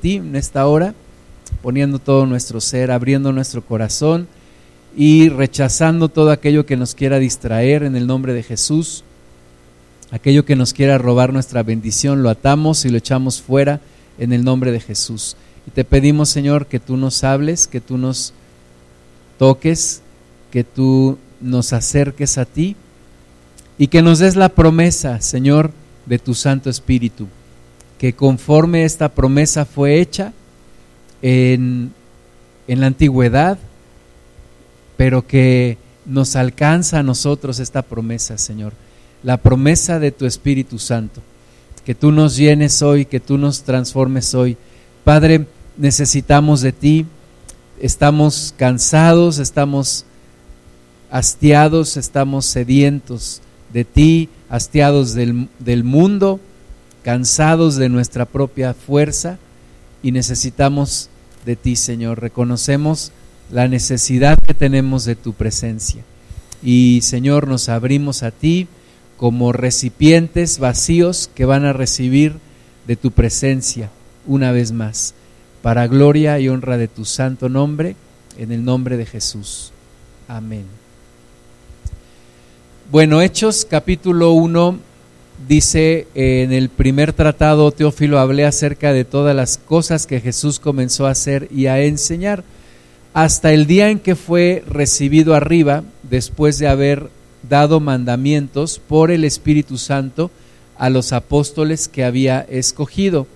ti en esta hora, poniendo todo nuestro ser, abriendo nuestro corazón y rechazando todo aquello que nos quiera distraer en el nombre de Jesús. Aquello que nos quiera robar nuestra bendición, lo atamos y lo echamos fuera en el nombre de Jesús. Y te pedimos, Señor, que tú nos hables, que tú nos toques, que tú nos acerques a ti y que nos des la promesa, Señor, de tu Santo Espíritu, que conforme esta promesa fue hecha en, en la antigüedad, pero que nos alcanza a nosotros esta promesa, Señor la promesa de tu Espíritu Santo. Que tú nos llenes hoy, que tú nos transformes hoy. Padre, necesitamos de ti, estamos cansados, estamos hastiados, estamos sedientos de ti, hastiados del, del mundo, cansados de nuestra propia fuerza y necesitamos de ti, Señor. Reconocemos la necesidad que tenemos de tu presencia. Y, Señor, nos abrimos a ti como recipientes vacíos que van a recibir de tu presencia una vez más, para gloria y honra de tu santo nombre, en el nombre de Jesús. Amén. Bueno, Hechos capítulo 1 dice en el primer tratado, Teófilo, hablé acerca de todas las cosas que Jesús comenzó a hacer y a enseñar, hasta el día en que fue recibido arriba, después de haber dado mandamientos por el Espíritu Santo a los apóstoles que había escogido,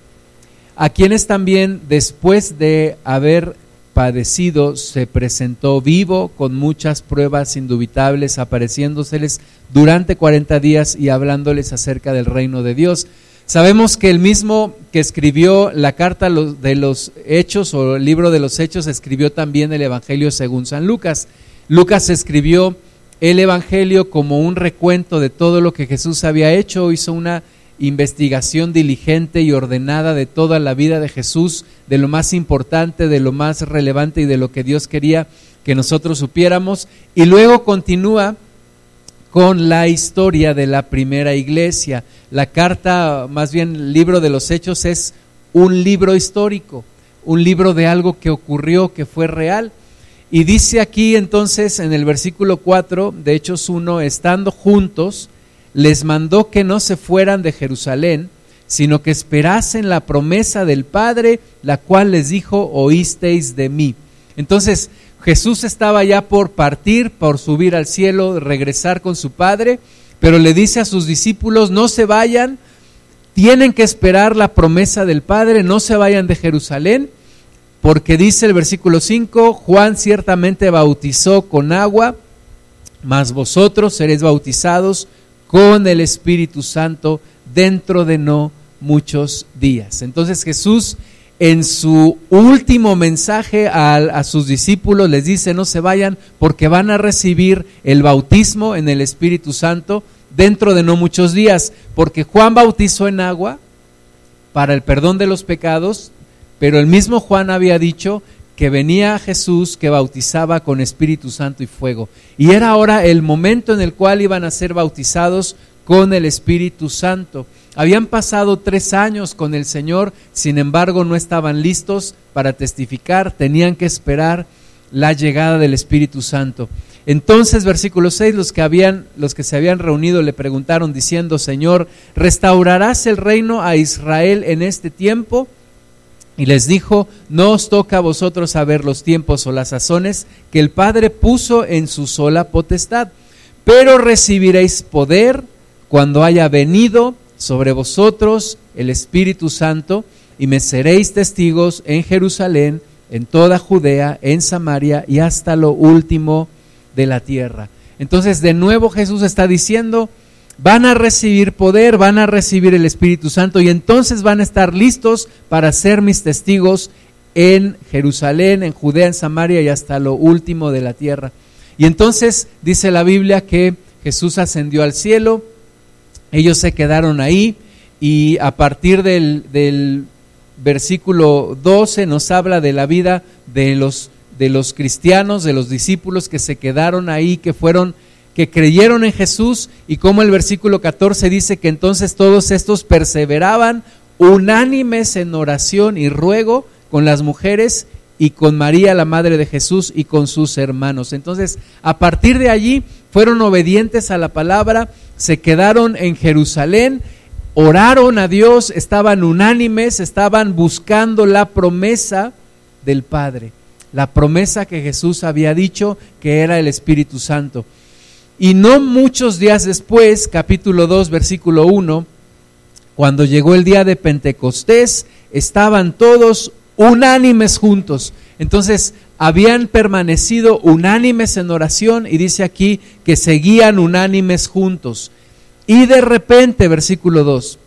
a quienes también después de haber padecido se presentó vivo con muchas pruebas indubitables, apareciéndoseles durante 40 días y hablándoles acerca del reino de Dios. Sabemos que el mismo que escribió la carta de los Hechos o el libro de los Hechos escribió también el Evangelio según San Lucas. Lucas escribió el Evangelio como un recuento de todo lo que Jesús había hecho, hizo una investigación diligente y ordenada de toda la vida de Jesús, de lo más importante, de lo más relevante y de lo que Dios quería que nosotros supiéramos, y luego continúa con la historia de la primera iglesia. La carta, más bien el libro de los hechos, es un libro histórico, un libro de algo que ocurrió, que fue real y dice aquí entonces en el versículo 4 de Hechos 1, estando juntos, les mandó que no se fueran de Jerusalén, sino que esperasen la promesa del Padre, la cual les dijo, oísteis de mí. Entonces Jesús estaba ya por partir, por subir al cielo, regresar con su Padre, pero le dice a sus discípulos, no se vayan, tienen que esperar la promesa del Padre, no se vayan de Jerusalén porque dice el versículo 5, Juan ciertamente bautizó con agua, mas vosotros seréis bautizados con el Espíritu Santo dentro de no muchos días. Entonces Jesús en su último mensaje a, a, sus discípulos les dice, no se vayan porque van a recibir el bautismo en el Espíritu Santo dentro de no muchos días, porque Juan bautizó en agua para el perdón de los pecados, pero el mismo Juan había dicho que venía Jesús que bautizaba con Espíritu Santo y fuego. Y era ahora el momento en el cual iban a ser bautizados con el Espíritu Santo. Habían pasado tres años con el Señor, sin embargo no estaban listos para testificar, tenían que esperar la llegada del Espíritu Santo. Entonces, versículo 6, los que, habían, los que se habían reunido le preguntaron diciendo, Señor, ¿restaurarás el reino a Israel en este tiempo? Y les dijo, no os toca a vosotros saber los tiempos o las sazones que el Padre puso en su sola potestad, pero recibiréis poder cuando haya venido sobre vosotros el Espíritu Santo y me seréis testigos en Jerusalén, en toda Judea, en Samaria y hasta lo último de la tierra. Entonces de nuevo Jesús está diciendo, van a recibir poder, van a recibir el Espíritu Santo y entonces van a estar listos para ser mis testigos en Jerusalén, en Judea, en Samaria y hasta lo último de la tierra. Y entonces dice la Biblia que Jesús ascendió al cielo, ellos se quedaron ahí y a partir del, del versículo 12 nos habla de la vida de los, de los cristianos, de los discípulos que se quedaron ahí, que fueron que creyeron en Jesús y como el versículo 14 dice que entonces todos estos perseveraban unánimes en oración y ruego con las mujeres y con María, la Madre de Jesús, y con sus hermanos. Entonces, a partir de allí, fueron obedientes a la palabra, se quedaron en Jerusalén, oraron a Dios, estaban unánimes, estaban buscando la promesa del Padre, la promesa que Jesús había dicho que era el Espíritu Santo. Y no muchos días después, capítulo 2, versículo 1, cuando llegó el día de Pentecostés, estaban todos unánimes juntos. Entonces, habían permanecido unánimes en oración y dice aquí que seguían unánimes juntos. Y de repente, versículo 2,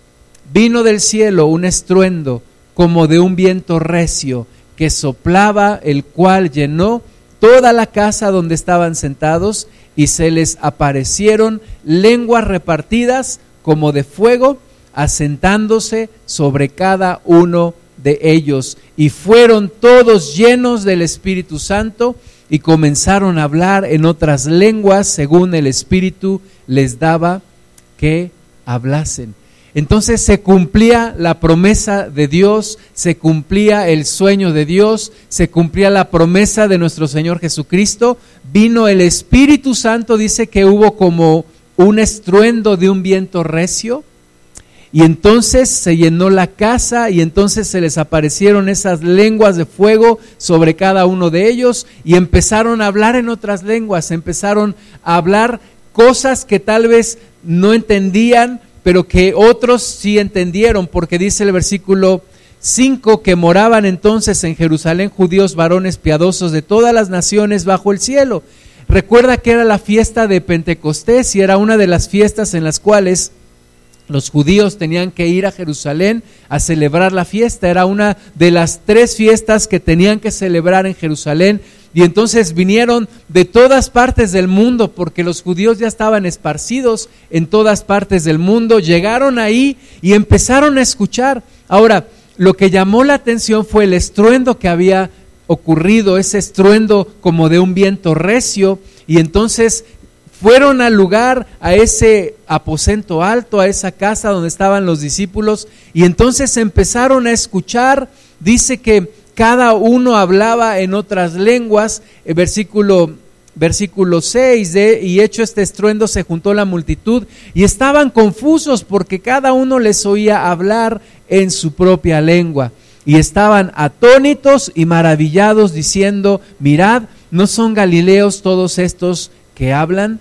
vino del cielo un estruendo como de un viento recio que soplaba, el cual llenó toda la casa donde estaban sentados y se les aparecieron lenguas repartidas como de fuego, asentándose sobre cada uno de ellos. Y fueron todos llenos del Espíritu Santo y comenzaron a hablar en otras lenguas según el Espíritu les daba que hablasen. Entonces se cumplía la promesa de Dios, se cumplía el sueño de Dios, se cumplía la promesa de nuestro Señor Jesucristo. Vino el Espíritu Santo, dice que hubo como un estruendo de un viento recio. Y entonces se llenó la casa y entonces se les aparecieron esas lenguas de fuego sobre cada uno de ellos y empezaron a hablar en otras lenguas, empezaron a hablar cosas que tal vez no entendían, pero que otros sí entendieron, porque dice el versículo 5 que moraban entonces en Jerusalén judíos varones piadosos de todas las naciones bajo el cielo. Recuerda que era la fiesta de Pentecostés y era una de las fiestas en las cuales los judíos tenían que ir a Jerusalén a celebrar la fiesta. Era una de las tres fiestas que tenían que celebrar en Jerusalén y entonces vinieron de todas partes del mundo, porque los judíos ya estaban esparcidos en todas partes del mundo, llegaron ahí y empezaron a escuchar. Ahora, lo que llamó la atención fue el estruendo que había ocurrido, ese estruendo como de un viento recio, y entonces fueron al lugar, a ese aposento alto, a esa casa donde estaban los discípulos, y entonces empezaron a escuchar, dice que cada uno hablaba en otras lenguas, el versículo versículo 6 de, y hecho este estruendo se juntó la multitud y estaban confusos porque cada uno les oía hablar en su propia lengua y estaban atónitos y maravillados diciendo, mirad, ¿no son galileos todos estos que hablan?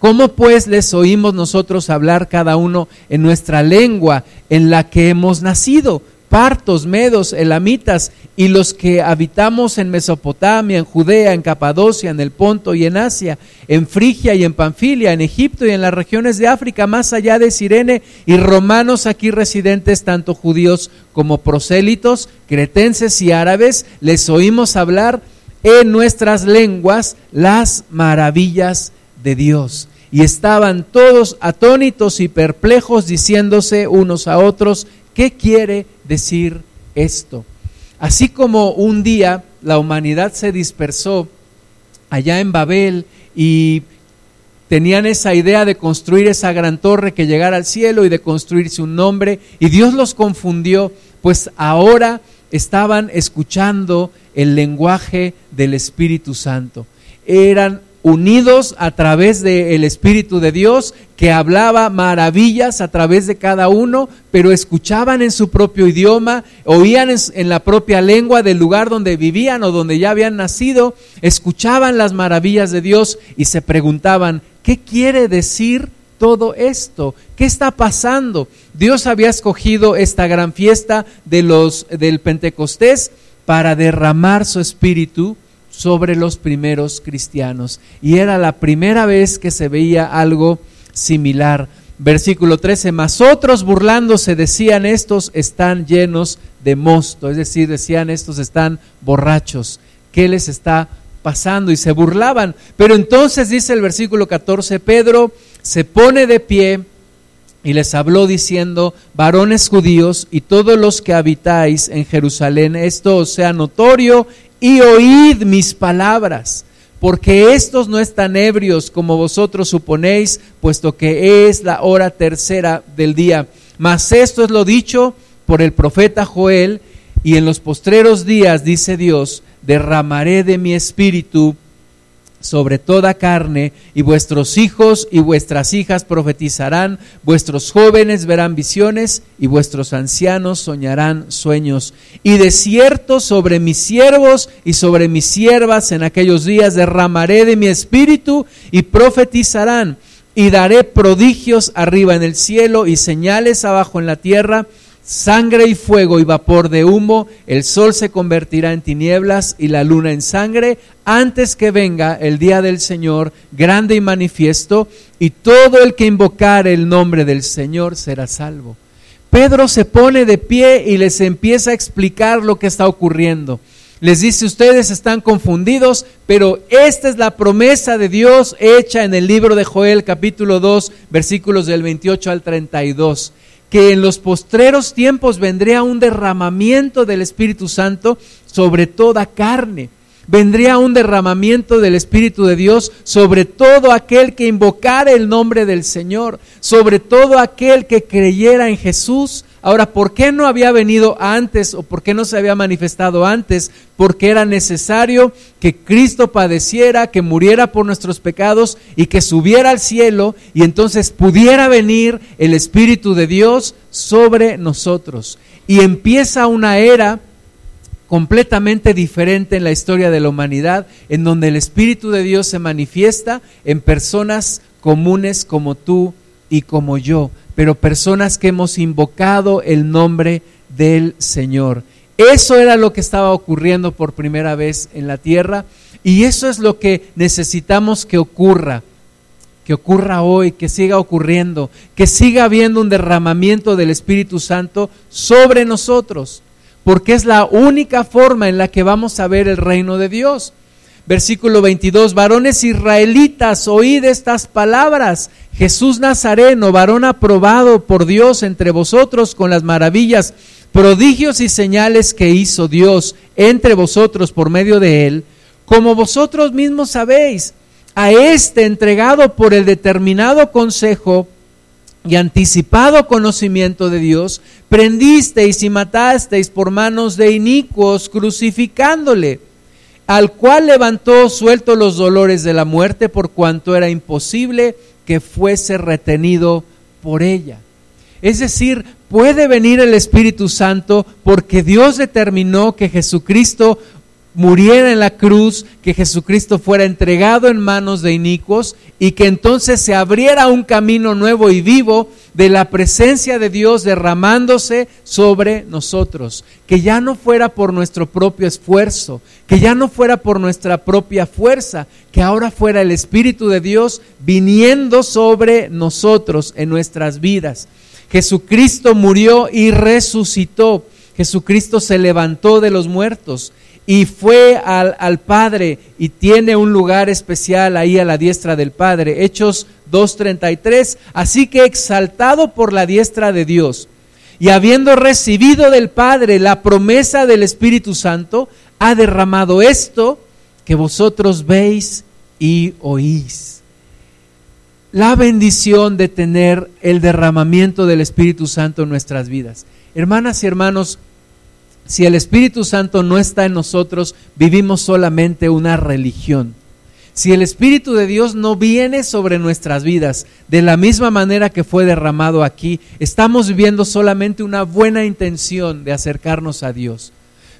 ¿Cómo pues les oímos nosotros hablar cada uno en nuestra lengua en la que hemos nacido? Partos, medos, elamitas y los que habitamos en Mesopotamia, en Judea, en Capadocia, en el Ponto y en Asia, en Frigia y en Panfilia, en Egipto y en las regiones de África, más allá de Sirene, y romanos aquí residentes, tanto judíos como prosélitos, cretenses y árabes, les oímos hablar en nuestras lenguas las maravillas de Dios. Y estaban todos atónitos y perplejos, diciéndose unos a otros, ¿Qué quiere decir esto? Así como un día la humanidad se dispersó allá en Babel y tenían esa idea de construir esa gran torre que llegara al cielo y de construirse un nombre, y Dios los confundió, pues ahora estaban escuchando el lenguaje del Espíritu Santo. Eran unidos a través del Espíritu de Dios, que hablaba maravillas a través de cada uno, pero escuchaban en su propio idioma, oían en, la propia lengua del lugar donde vivían o donde ya habían nacido, escuchaban las maravillas de Dios y se preguntaban, ¿qué quiere decir todo esto? ¿Qué está pasando? Dios había escogido esta gran fiesta de los, del Pentecostés para derramar su espíritu sobre los primeros cristianos. Y era la primera vez que se veía algo similar. Versículo 13, mas otros burlándose decían, estos están llenos de mosto, es decir, decían, estos están borrachos. ¿Qué les está pasando? Y se burlaban. Pero entonces dice el versículo 14, Pedro se pone de pie y les habló diciendo, varones judíos y todos los que habitáis en Jerusalén, esto sea notorio y oíd mis palabras, porque estos no están ebrios como vosotros suponéis, puesto que es la hora tercera del día. Mas esto es lo dicho por el profeta Joel, y en los postreros días, dice Dios, derramaré de mi espíritu sobre toda carne, y vuestros hijos y vuestras hijas profetizarán, vuestros jóvenes verán visiones, y vuestros ancianos soñarán sueños. Y de cierto sobre mis siervos y sobre mis siervas en aquellos días derramaré de mi espíritu y profetizarán, y daré prodigios arriba en el cielo y señales abajo en la tierra, sangre y fuego y vapor de humo, el sol se convertirá en tinieblas y la luna en sangre, antes que venga el día del Señor grande y manifiesto, y todo el que invocare el nombre del Señor será salvo. Pedro se pone de pie y les empieza a explicar lo que está ocurriendo. Les dice, ustedes están confundidos, pero esta es la promesa de Dios hecha en el libro de Joel capítulo 2 versículos del 28 al 32 que en los postreros tiempos vendría un derramamiento del Espíritu Santo sobre toda carne. Vendría un derramamiento del Espíritu de Dios sobre todo aquel que invocara el nombre del Señor, sobre todo aquel que creyera en Jesús Ahora, ¿por qué no había venido antes o por qué no se había manifestado antes? Porque era necesario que Cristo padeciera, que muriera por nuestros pecados y que subiera al cielo y entonces pudiera venir el Espíritu de Dios sobre nosotros. Y empieza una era completamente diferente en la historia de la humanidad, en donde el Espíritu de Dios se manifiesta en personas comunes como tú y como yo, pero personas que hemos invocado el nombre del Señor. Eso era lo que estaba ocurriendo por primera vez en la tierra y eso es lo que necesitamos que ocurra, que ocurra hoy, que siga ocurriendo, que siga habiendo un derramamiento del Espíritu Santo sobre nosotros, porque es la única forma en la que vamos a ver el reino de Dios. Versículo 22, varones israelitas, oíd estas palabras. Jesús Nazareno, varón aprobado por Dios entre vosotros con las maravillas, prodigios y señales que hizo Dios entre vosotros por medio de él, como vosotros mismos sabéis, a este entregado por el determinado consejo y anticipado conocimiento de Dios, prendisteis y matasteis por manos de inicuos, crucificándole al cual levantó suelto los dolores de la muerte por cuanto era imposible que fuese retenido por ella. Es decir, puede venir el Espíritu Santo porque Dios determinó que Jesucristo muriera en la cruz, que Jesucristo fuera entregado en manos de inicuos y que entonces se abriera un camino nuevo y vivo de la presencia de Dios derramándose sobre nosotros, que ya no fuera por nuestro propio esfuerzo, que ya no fuera por nuestra propia fuerza, que ahora fuera el Espíritu de Dios viniendo sobre nosotros en nuestras vidas. Jesucristo murió y resucitó. Jesucristo se levantó de los muertos y fue al, al, Padre y tiene un lugar especial ahí a la diestra del Padre. Hechos 2.33. Así que exaltado por la diestra de Dios y habiendo recibido del Padre la promesa del Espíritu Santo, ha derramado esto que vosotros veis y oís. La bendición de tener el derramamiento del Espíritu Santo en nuestras vidas. Hermanas y hermanos, si el Espíritu Santo no está en nosotros, vivimos solamente una religión. Si el Espíritu de Dios no viene sobre nuestras vidas de la misma manera que fue derramado aquí, estamos viviendo solamente una buena intención de acercarnos a Dios.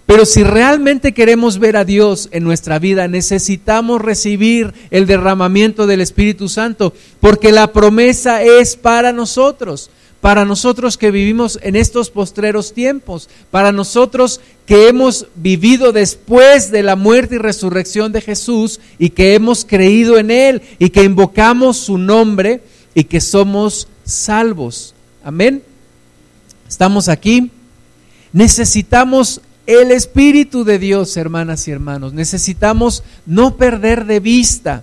Pero si realmente queremos ver a Dios en nuestra vida, necesitamos recibir el derramamiento del Espíritu Santo, porque la promesa es para nosotros para nosotros que vivimos en estos postreros tiempos, para nosotros que hemos vivido después de la muerte y resurrección de Jesús y que hemos creído en Él y que invocamos su nombre y que somos salvos. Amén. Estamos aquí. Necesitamos el Espíritu de Dios, hermanas y hermanos. Necesitamos no perder de vista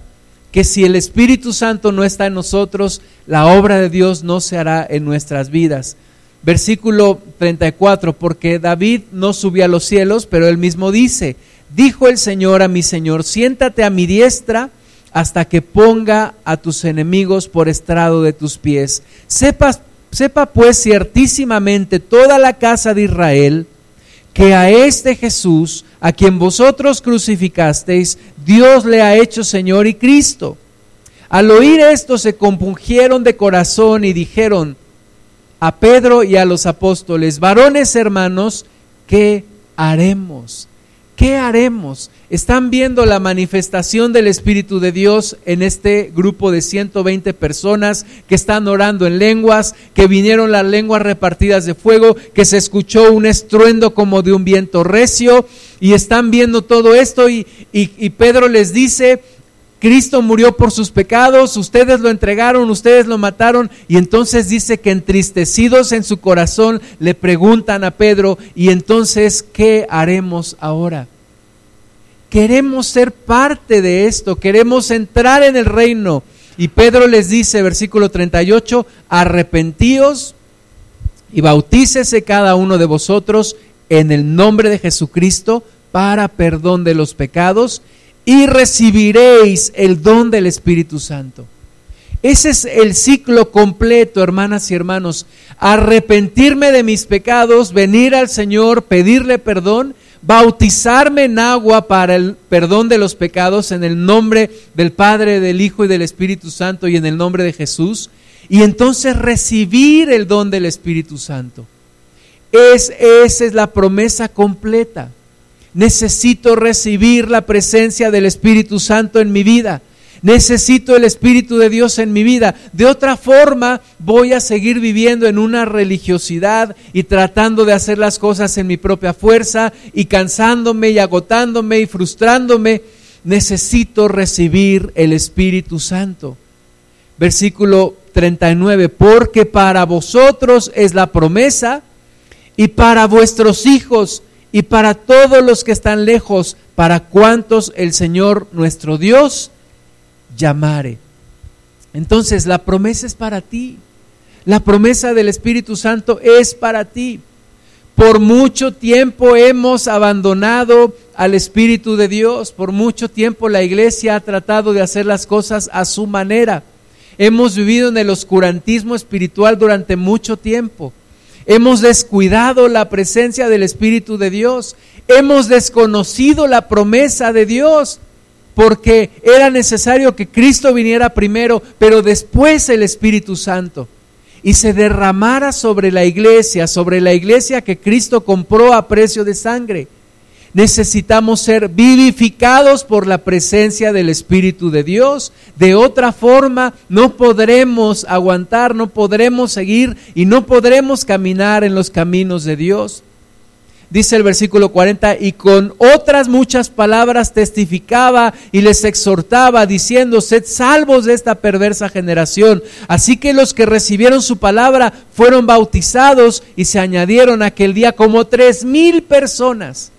que si el Espíritu Santo no está en nosotros, la obra de Dios no se hará en nuestras vidas. Versículo 34, porque David no subió a los cielos, pero él mismo dice, dijo el Señor a mi Señor, siéntate a mi diestra hasta que ponga a tus enemigos por estrado de tus pies. Sepa pues ciertísimamente toda la casa de Israel que a este Jesús, a quien vosotros crucificasteis, Dios le ha hecho Señor y Cristo. Al oír esto se compungieron de corazón y dijeron a Pedro y a los apóstoles, varones hermanos, ¿qué haremos? ¿Qué haremos? Están viendo la manifestación del Espíritu de Dios en este grupo de 120 personas que están orando en lenguas, que vinieron las lenguas repartidas de fuego, que se escuchó un estruendo como de un viento recio y están viendo todo esto y, y Pedro les dice, Cristo murió por sus pecados, ustedes lo entregaron, ustedes lo mataron y entonces dice que entristecidos en su corazón le preguntan a Pedro y entonces ¿qué haremos ahora? Queremos ser parte de esto, queremos entrar en el reino. Y Pedro les dice, versículo 38, arrepentíos y bautícese cada uno de vosotros en el nombre de Jesucristo para perdón de los pecados y recibiréis el don del Espíritu Santo. Ese es el ciclo completo, hermanas y hermanos. Arrepentirme de mis pecados, venir al Señor, pedirle perdón, bautizarme en agua para el perdón de los pecados en el nombre del Padre, del Hijo y del Espíritu Santo y en el nombre de Jesús. Y entonces recibir el don del Espíritu Santo. Es, esa es la promesa completa necesito recibir la presencia del Espíritu Santo en mi vida. Necesito el Espíritu de Dios en mi vida. De otra forma, voy a seguir viviendo en una religiosidad y tratando de hacer las cosas en mi propia fuerza y cansándome y agotándome y frustrándome. Necesito recibir el Espíritu Santo. Versículo 39, porque para vosotros es la promesa y para vuestros hijos y para todos los que están lejos, para cuantos el Señor nuestro Dios llamare. Entonces la promesa es para ti. La promesa del Espíritu Santo es para ti. Por mucho tiempo hemos abandonado al Espíritu de Dios. Por mucho tiempo la iglesia ha tratado de hacer las cosas a su manera. Hemos vivido en el oscurantismo espiritual durante mucho tiempo. Hemos descuidado la presencia del Espíritu de Dios. Hemos desconocido la promesa de Dios porque era necesario que Cristo viniera primero, pero después el Espíritu Santo y se derramara sobre la iglesia, sobre la iglesia que Cristo compró a precio de sangre necesitamos ser vivificados por la presencia del Espíritu de Dios. De otra forma, no podremos aguantar, no podremos seguir y no podremos caminar en los caminos de Dios. Dice el versículo 40, y con otras muchas palabras testificaba y les exhortaba, diciendo, sed salvos de esta perversa generación. Así que los que recibieron su palabra fueron bautizados y se añadieron aquel día como tres mil personas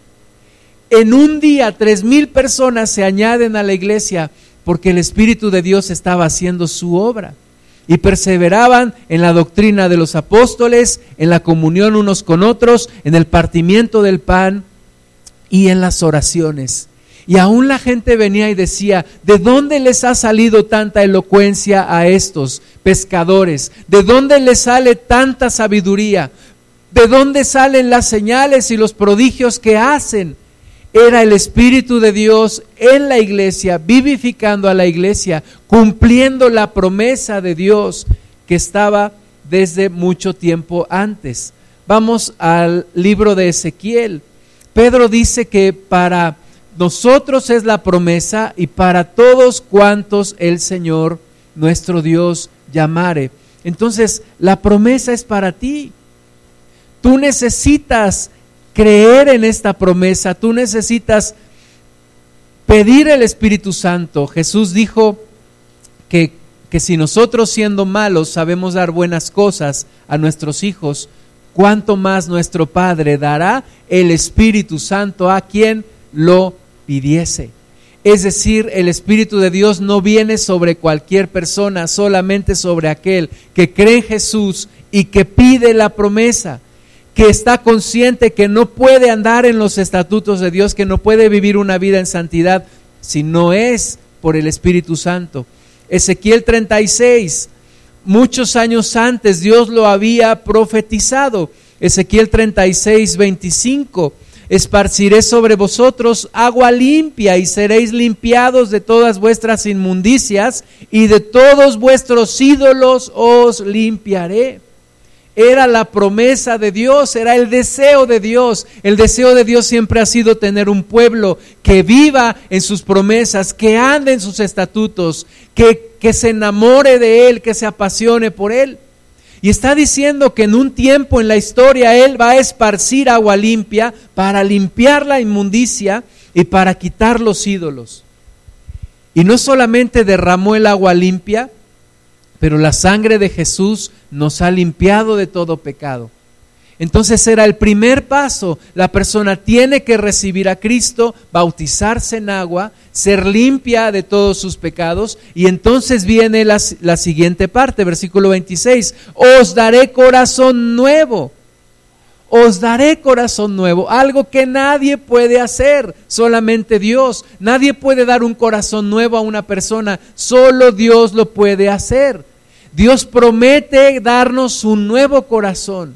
en un día tres mil personas se añaden a la iglesia porque el Espíritu de Dios estaba haciendo su obra. Y perseveraban en la doctrina de los apóstoles, en la comunión unos con otros, en el partimiento del pan y en las oraciones. Y aún la gente venía y decía, ¿de dónde les ha salido tanta elocuencia a estos pescadores? ¿De dónde les sale tanta sabiduría? ¿De dónde salen las señales y los prodigios que hacen? Era el Espíritu de Dios en la iglesia, vivificando a la iglesia, cumpliendo la promesa de Dios que estaba desde mucho tiempo antes. Vamos al libro de Ezequiel. Pedro dice que para nosotros es la promesa y para todos cuantos el Señor, nuestro Dios, llamare. Entonces, la promesa es para ti. Tú necesitas creer en esta promesa, tú necesitas pedir el Espíritu Santo. Jesús dijo que, que si nosotros siendo malos sabemos dar buenas cosas a nuestros hijos, cuánto más nuestro Padre dará el Espíritu Santo a quien lo pidiese. Es decir, el Espíritu de Dios no viene sobre cualquier persona, solamente sobre aquel que cree en Jesús y que pide la promesa que está consciente que no puede andar en los estatutos de Dios, que no puede vivir una vida en santidad si no es por el Espíritu Santo. Ezequiel 36, muchos años antes Dios lo había profetizado. Ezequiel 36, 25. Esparciré sobre vosotros agua limpia y seréis limpiados de todas vuestras inmundicias y de todos vuestros ídolos os limpiaré. Era la promesa de Dios, era el deseo de Dios. El deseo de Dios siempre ha sido tener un pueblo que viva en sus promesas, que ande en sus estatutos, que, que se enamore de Él, que se apasione por Él. Y está diciendo que en un tiempo en la historia Él va a esparcir agua limpia para limpiar la inmundicia y para quitar los ídolos. Y no solamente derramó el agua limpia, pero la sangre de Jesús nos ha limpiado de todo pecado. Entonces era el primer paso. La persona tiene que recibir a Cristo, bautizarse en agua, ser limpia de todos sus pecados. Y entonces viene la, la, siguiente parte, versículo 26. Os daré corazón nuevo. Os daré corazón nuevo. Algo que nadie puede hacer, solamente Dios. Nadie puede dar un corazón nuevo a una persona, solo Dios lo puede hacer. Dios promete darnos un nuevo corazón.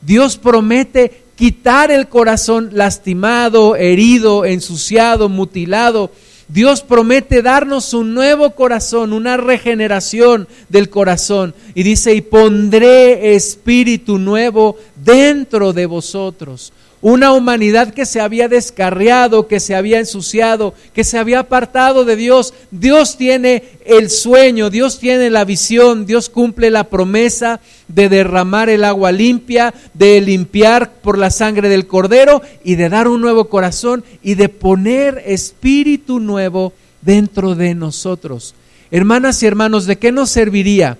Dios promete quitar el corazón lastimado, herido, ensuciado, mutilado. Dios promete darnos un nuevo corazón, una regeneración del corazón. Y dice, y pondré espíritu nuevo dentro de vosotros una humanidad que se había descarriado, que se había ensuciado, que se había apartado de Dios. Dios tiene el sueño, Dios tiene la visión, Dios cumple la promesa de derramar el agua limpia, de limpiar por la sangre del cordero y de dar un nuevo corazón y de poner espíritu nuevo dentro de nosotros. Hermanas y hermanos, ¿de qué nos serviría?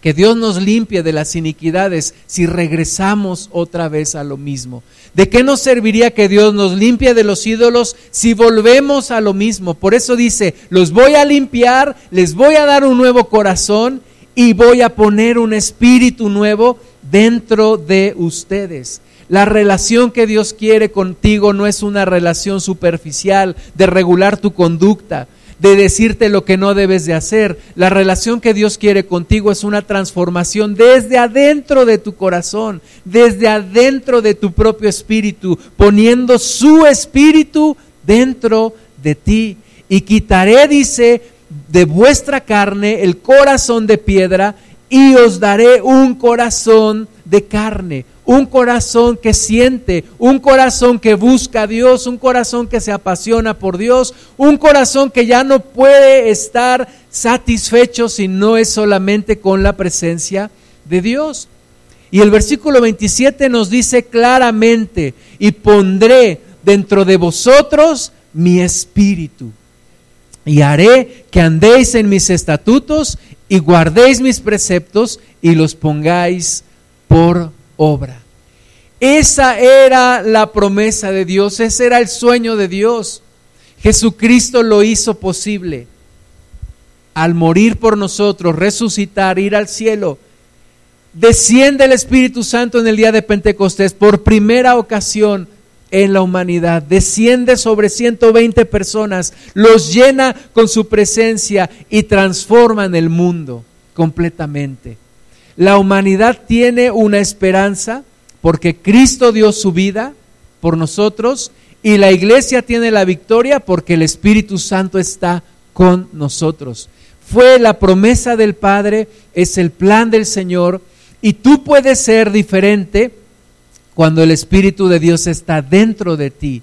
Que Dios nos limpie de las iniquidades si regresamos otra vez a lo mismo. ¿De qué nos serviría que Dios nos limpie de los ídolos si volvemos a lo mismo? Por eso dice, los voy a limpiar, les voy a dar un nuevo corazón y voy a poner un espíritu nuevo dentro de ustedes. La relación que Dios quiere contigo no es una relación superficial de regular tu conducta de decirte lo que no debes de hacer. La relación que Dios quiere contigo es una transformación desde adentro de tu corazón, desde adentro de tu propio espíritu, poniendo su espíritu dentro de ti. Y quitaré, dice, de vuestra carne el corazón de piedra y os daré un corazón de carne, un corazón que siente, un corazón que busca a Dios, un corazón que se apasiona por Dios, un corazón que ya no puede estar satisfecho si no es solamente con la presencia de Dios. Y el versículo 27 nos dice claramente, y pondré dentro de vosotros mi espíritu, y haré que andéis en mis estatutos y guardéis mis preceptos y los pongáis por obra. Esa era la promesa de Dios, ese era el sueño de Dios. Jesucristo lo hizo posible. Al morir por nosotros, resucitar, ir al cielo, desciende el Espíritu Santo en el día de Pentecostés por primera ocasión en la humanidad. Desciende sobre 120 personas, los llena con su presencia y transforma en el mundo completamente. La humanidad tiene una esperanza porque Cristo dio su vida por nosotros y la iglesia tiene la victoria porque el Espíritu Santo está con nosotros. Fue la promesa del Padre, es el plan del Señor y tú puedes ser diferente cuando el Espíritu de Dios está dentro de ti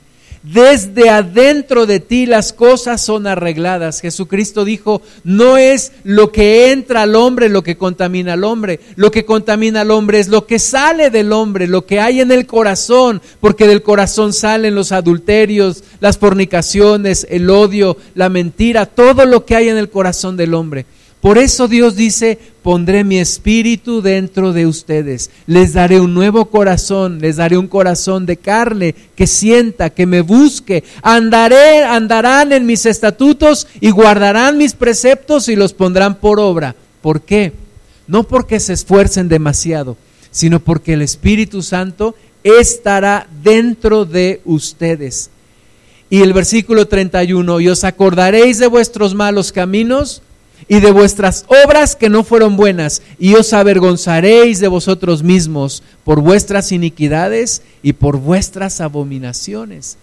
desde adentro de ti las cosas son arregladas. Jesucristo dijo, no es lo que entra al hombre lo que contamina al hombre, lo que contamina al hombre es lo que sale del hombre, lo que hay en el corazón, porque del corazón salen los adulterios, las fornicaciones, el odio, la mentira, todo lo que hay en el corazón del hombre. Por eso Dios dice, pondré mi espíritu dentro de ustedes, les daré un nuevo corazón, les daré un corazón de carne que sienta, que me busque, andaré, andarán en mis estatutos y guardarán mis preceptos y los pondrán por obra. ¿Por qué? No porque se esfuercen demasiado, sino porque el Espíritu Santo estará dentro de ustedes. Y el versículo 31, y os acordaréis de vuestros malos caminos y de vuestras obras que no fueron buenas, y os avergonzaréis de vosotros mismos por vuestras iniquidades y por vuestras abominaciones.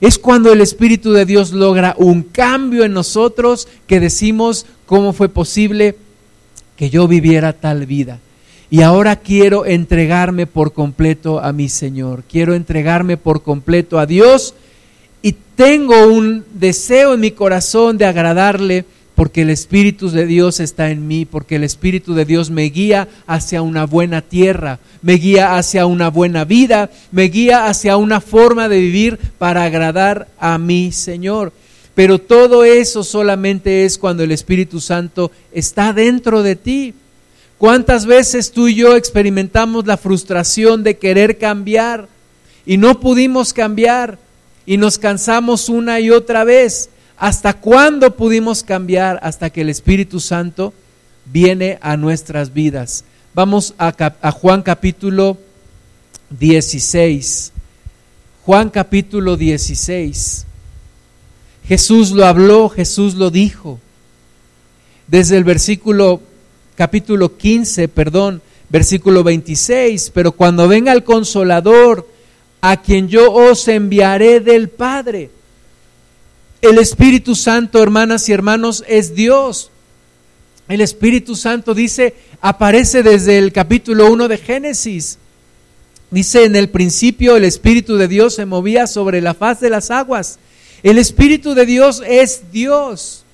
Es cuando el Espíritu de Dios logra un cambio en nosotros que decimos, ¿cómo fue posible que yo viviera tal vida? Y ahora quiero entregarme por completo a mi Señor, quiero entregarme por completo a Dios y tengo un deseo en mi corazón de agradarle porque el Espíritu de Dios está en mí, porque el Espíritu de Dios me guía hacia una buena tierra, me guía hacia una buena vida, me guía hacia una forma de vivir para agradar a mi Señor. Pero todo eso solamente es cuando el Espíritu Santo está dentro de ti. ¿Cuántas veces tú y yo experimentamos la frustración de querer cambiar y no pudimos cambiar y nos cansamos una y otra vez? ¿Hasta cuándo pudimos cambiar? Hasta que el Espíritu Santo viene a nuestras vidas. Vamos a, Juan capítulo 16. Juan capítulo 16. Jesús lo habló, Jesús lo dijo. Desde el versículo capítulo 15, perdón, versículo 26, pero cuando venga el consolador, a quien yo os enviaré del Padre, el Espíritu Santo, hermanas y hermanos, es Dios. El Espíritu Santo dice, aparece desde el capítulo 1 de Génesis. Dice, en el principio el Espíritu de Dios se movía sobre la faz de las aguas. El Espíritu de Dios es Dios.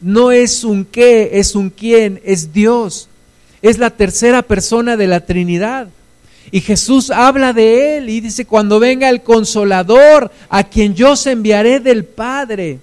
No es un qué, es un quién, es Dios. Es la tercera persona de la Trinidad. Y Jesús habla de él y dice, cuando venga el consolador, a quien yo se enviaré del Padre.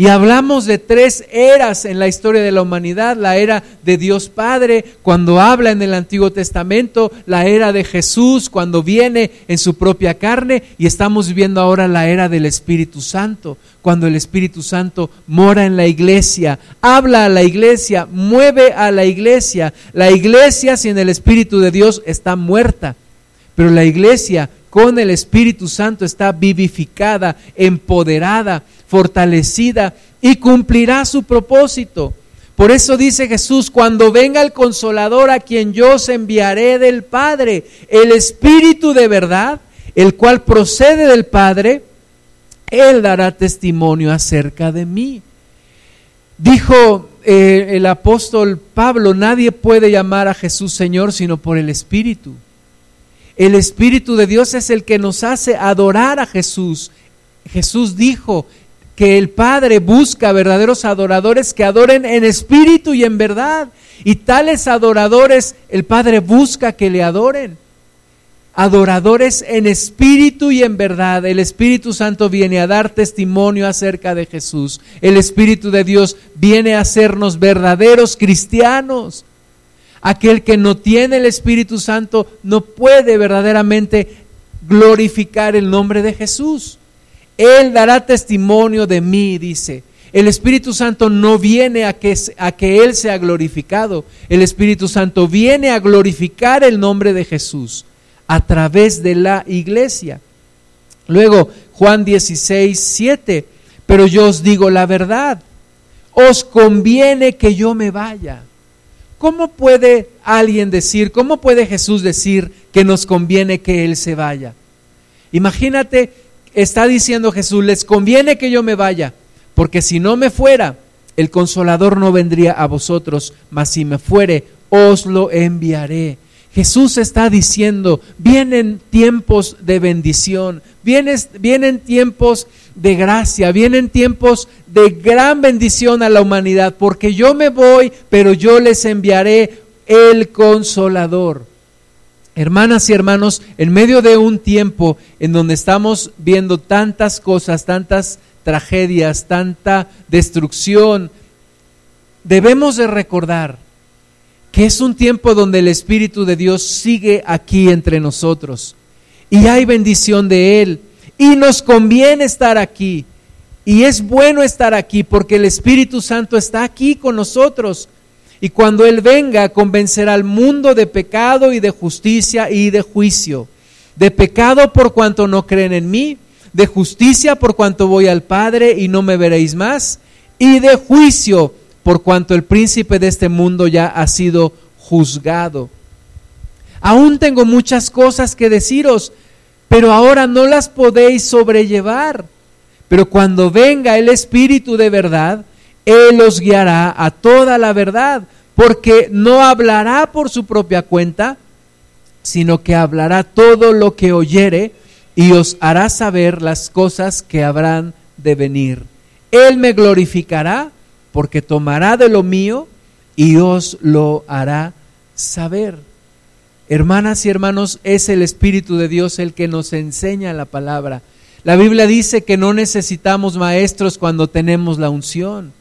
Y hablamos de tres eras en la historia de la humanidad, la era de Dios Padre, cuando habla en el Antiguo Testamento, la era de Jesús, cuando viene en su propia carne, y estamos viviendo ahora la era del Espíritu Santo, cuando el Espíritu Santo mora en la iglesia, habla a la iglesia, mueve a la iglesia. La iglesia sin el Espíritu de Dios está muerta, pero la iglesia con el Espíritu Santo está vivificada, empoderada fortalecida y cumplirá su propósito. Por eso dice Jesús, cuando venga el consolador a quien yo os enviaré del Padre, el Espíritu de verdad, el cual procede del Padre, Él dará testimonio acerca de mí. Dijo eh, el apóstol Pablo, nadie puede llamar a Jesús Señor sino por el Espíritu. El Espíritu de Dios es el que nos hace adorar a Jesús. Jesús dijo, que el Padre busca verdaderos adoradores que adoren en espíritu y en verdad. Y tales adoradores el Padre busca que le adoren. Adoradores en espíritu y en verdad. El Espíritu Santo viene a dar testimonio acerca de Jesús. El Espíritu de Dios viene a hacernos verdaderos cristianos. Aquel que no tiene el Espíritu Santo no puede verdaderamente glorificar el nombre de Jesús. Él dará testimonio de mí, dice. El Espíritu Santo no viene a que, a que Él sea glorificado. El Espíritu Santo viene a glorificar el nombre de Jesús a través de la iglesia. Luego, Juan 16, 7. Pero yo os digo la verdad. Os conviene que yo me vaya. ¿Cómo puede alguien decir, cómo puede Jesús decir que nos conviene que Él se vaya? Imagínate está diciendo Jesús, les conviene que yo me vaya, porque si no me fuera, el consolador no vendría a vosotros, mas si me fuere, os lo enviaré. Jesús está diciendo, vienen tiempos de bendición, vienen, vienen tiempos de gracia, vienen tiempos de gran bendición a la humanidad, porque yo me voy, pero yo les enviaré el consolador. Hermanas y hermanos, en medio de un tiempo en donde estamos viendo tantas cosas, tantas tragedias, tanta destrucción, debemos de recordar que es un tiempo donde el Espíritu de Dios sigue aquí entre nosotros y hay bendición de Él y nos conviene estar aquí y es bueno estar aquí porque el Espíritu Santo está aquí con nosotros y cuando Él venga, convencerá al mundo de pecado y de justicia y de juicio. De pecado por cuanto no creen en mí, de justicia por cuanto voy al Padre y no me veréis más, y de juicio por cuanto el príncipe de este mundo ya ha sido juzgado. Aún tengo muchas cosas que deciros, pero ahora no las podéis sobrellevar. Pero cuando venga el Espíritu de verdad, Él os guiará a toda la verdad, porque no hablará por su propia cuenta, sino que hablará todo lo que oyere y os hará saber las cosas que habrán de venir. Él me glorificará porque tomará de lo mío y os lo hará saber. Hermanas y hermanos, es el Espíritu de Dios el que nos enseña la palabra. La Biblia dice que no necesitamos maestros cuando tenemos la unción.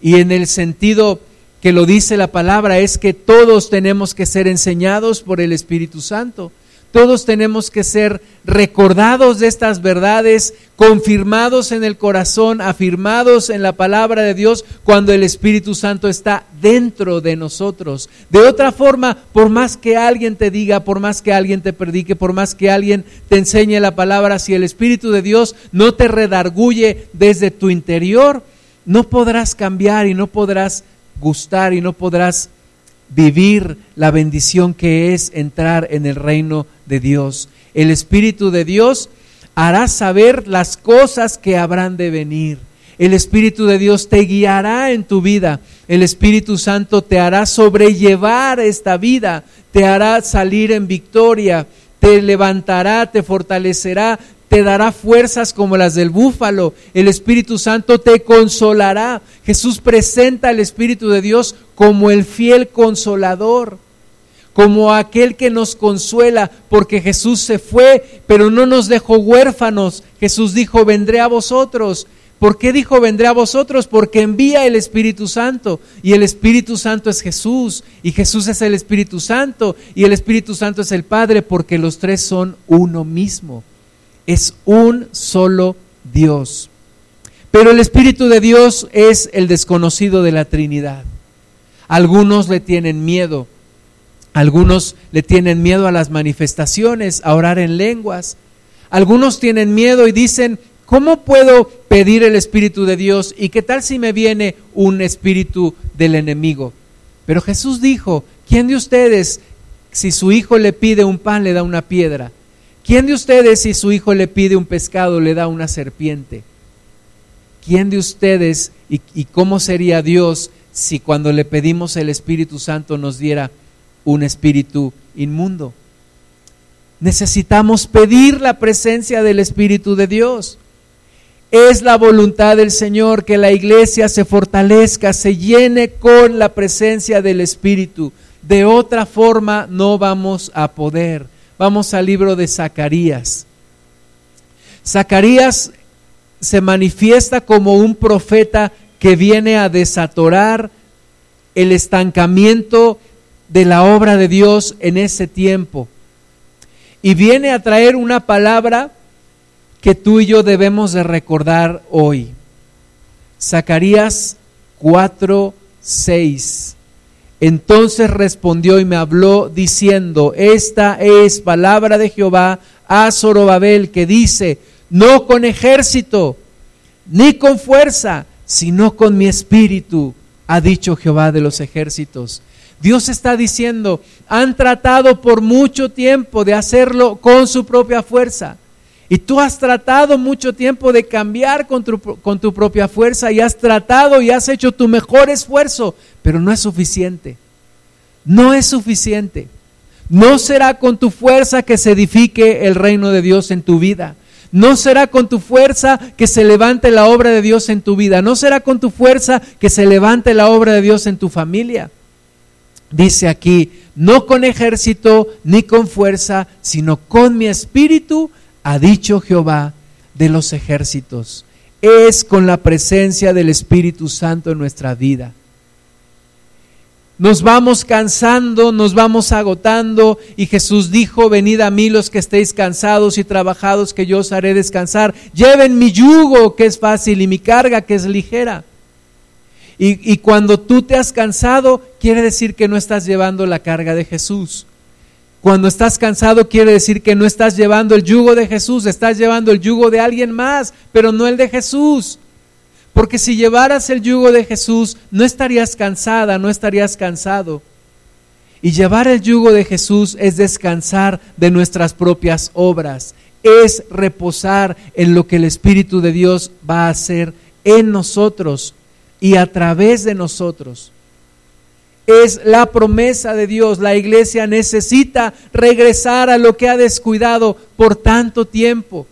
Y en el sentido que lo dice la palabra es que todos tenemos que ser enseñados por el Espíritu Santo. Todos tenemos que ser recordados de estas verdades, confirmados en el corazón, afirmados en la palabra de Dios cuando el Espíritu Santo está dentro de nosotros. De otra forma, por más que alguien te diga, por más que alguien te predique, por más que alguien te enseñe la palabra, si el Espíritu de Dios no te redarguye desde tu interior, no podrás cambiar y no podrás gustar y no podrás vivir la bendición que es entrar en el reino de Dios. El Espíritu de Dios hará saber las cosas que habrán de venir. El Espíritu de Dios te guiará en tu vida. El Espíritu Santo te hará sobrellevar esta vida, te hará salir en victoria, te levantará, te fortalecerá, te dará fuerzas como las del búfalo. El Espíritu Santo te consolará. Jesús presenta al Espíritu de Dios como el fiel consolador, como aquel que nos consuela, porque Jesús se fue, pero no nos dejó huérfanos. Jesús dijo, vendré a vosotros. ¿Por qué dijo vendré a vosotros? Porque envía el Espíritu Santo y el Espíritu Santo es Jesús y Jesús es el Espíritu Santo y el Espíritu Santo es el Padre porque los tres son uno mismo es un solo Dios. Pero el Espíritu de Dios es el desconocido de la Trinidad. Algunos le tienen miedo, algunos le tienen miedo a las manifestaciones, a orar en lenguas. Algunos tienen miedo y dicen, ¿cómo puedo pedir el Espíritu de Dios? ¿Y qué tal si me viene un espíritu del enemigo? Pero Jesús dijo, ¿quién de ustedes, si su hijo le pide un pan, le da una piedra? ¿Quién de ustedes si su hijo le pide un pescado le da una serpiente? ¿Quién de ustedes y, y, cómo sería Dios si cuando le pedimos el Espíritu Santo nos diera un espíritu inmundo? Necesitamos pedir la presencia del Espíritu de Dios. Es la voluntad del Señor que la iglesia se fortalezca, se llene con la presencia del Espíritu. De otra forma no vamos a poder. Vamos al libro de Zacarías. Zacarías se manifiesta como un profeta que viene a desatorar el estancamiento de la obra de Dios en ese tiempo. Y viene a traer una palabra que tú y yo debemos de recordar hoy. Zacarías 4, 6. Entonces respondió y me habló diciendo, esta es palabra de Jehová a Zorobabel que dice, no con ejército, ni con fuerza, sino con mi espíritu, ha dicho Jehová de los ejércitos. Dios está diciendo, han tratado por mucho tiempo de hacerlo con su propia fuerza. Y tú has tratado mucho tiempo de cambiar con tu, propia fuerza y has tratado y has hecho tu mejor esfuerzo, pero no es suficiente. No es suficiente. No será con tu fuerza que se edifique el reino de Dios en tu vida. No será con tu fuerza que se levante la obra de Dios en tu vida. No será con tu fuerza que se levante la obra de Dios en tu familia. Dice aquí, no con ejército ni con fuerza, sino con mi espíritu ha dicho Jehová de los ejércitos. Es con la presencia del Espíritu Santo en nuestra vida. Nos vamos cansando, nos vamos agotando y Jesús dijo, venid a mí los que estéis cansados y trabajados, que yo os haré descansar. Lleven mi yugo que es fácil y mi carga que es ligera. Y, y cuando tú te has cansado, quiere decir que no estás llevando la carga de Jesús. Cuando estás cansado quiere decir que no estás llevando el yugo de Jesús, estás llevando el yugo de alguien más, pero no el de Jesús. Porque si llevaras el yugo de Jesús, no estarías cansada, no estarías cansado. Y llevar el yugo de Jesús es descansar de nuestras propias obras, es reposar en lo que el Espíritu de Dios va a hacer en nosotros y a través de nosotros. Es la promesa de Dios. La iglesia necesita regresar a lo que ha descuidado por tanto tiempo.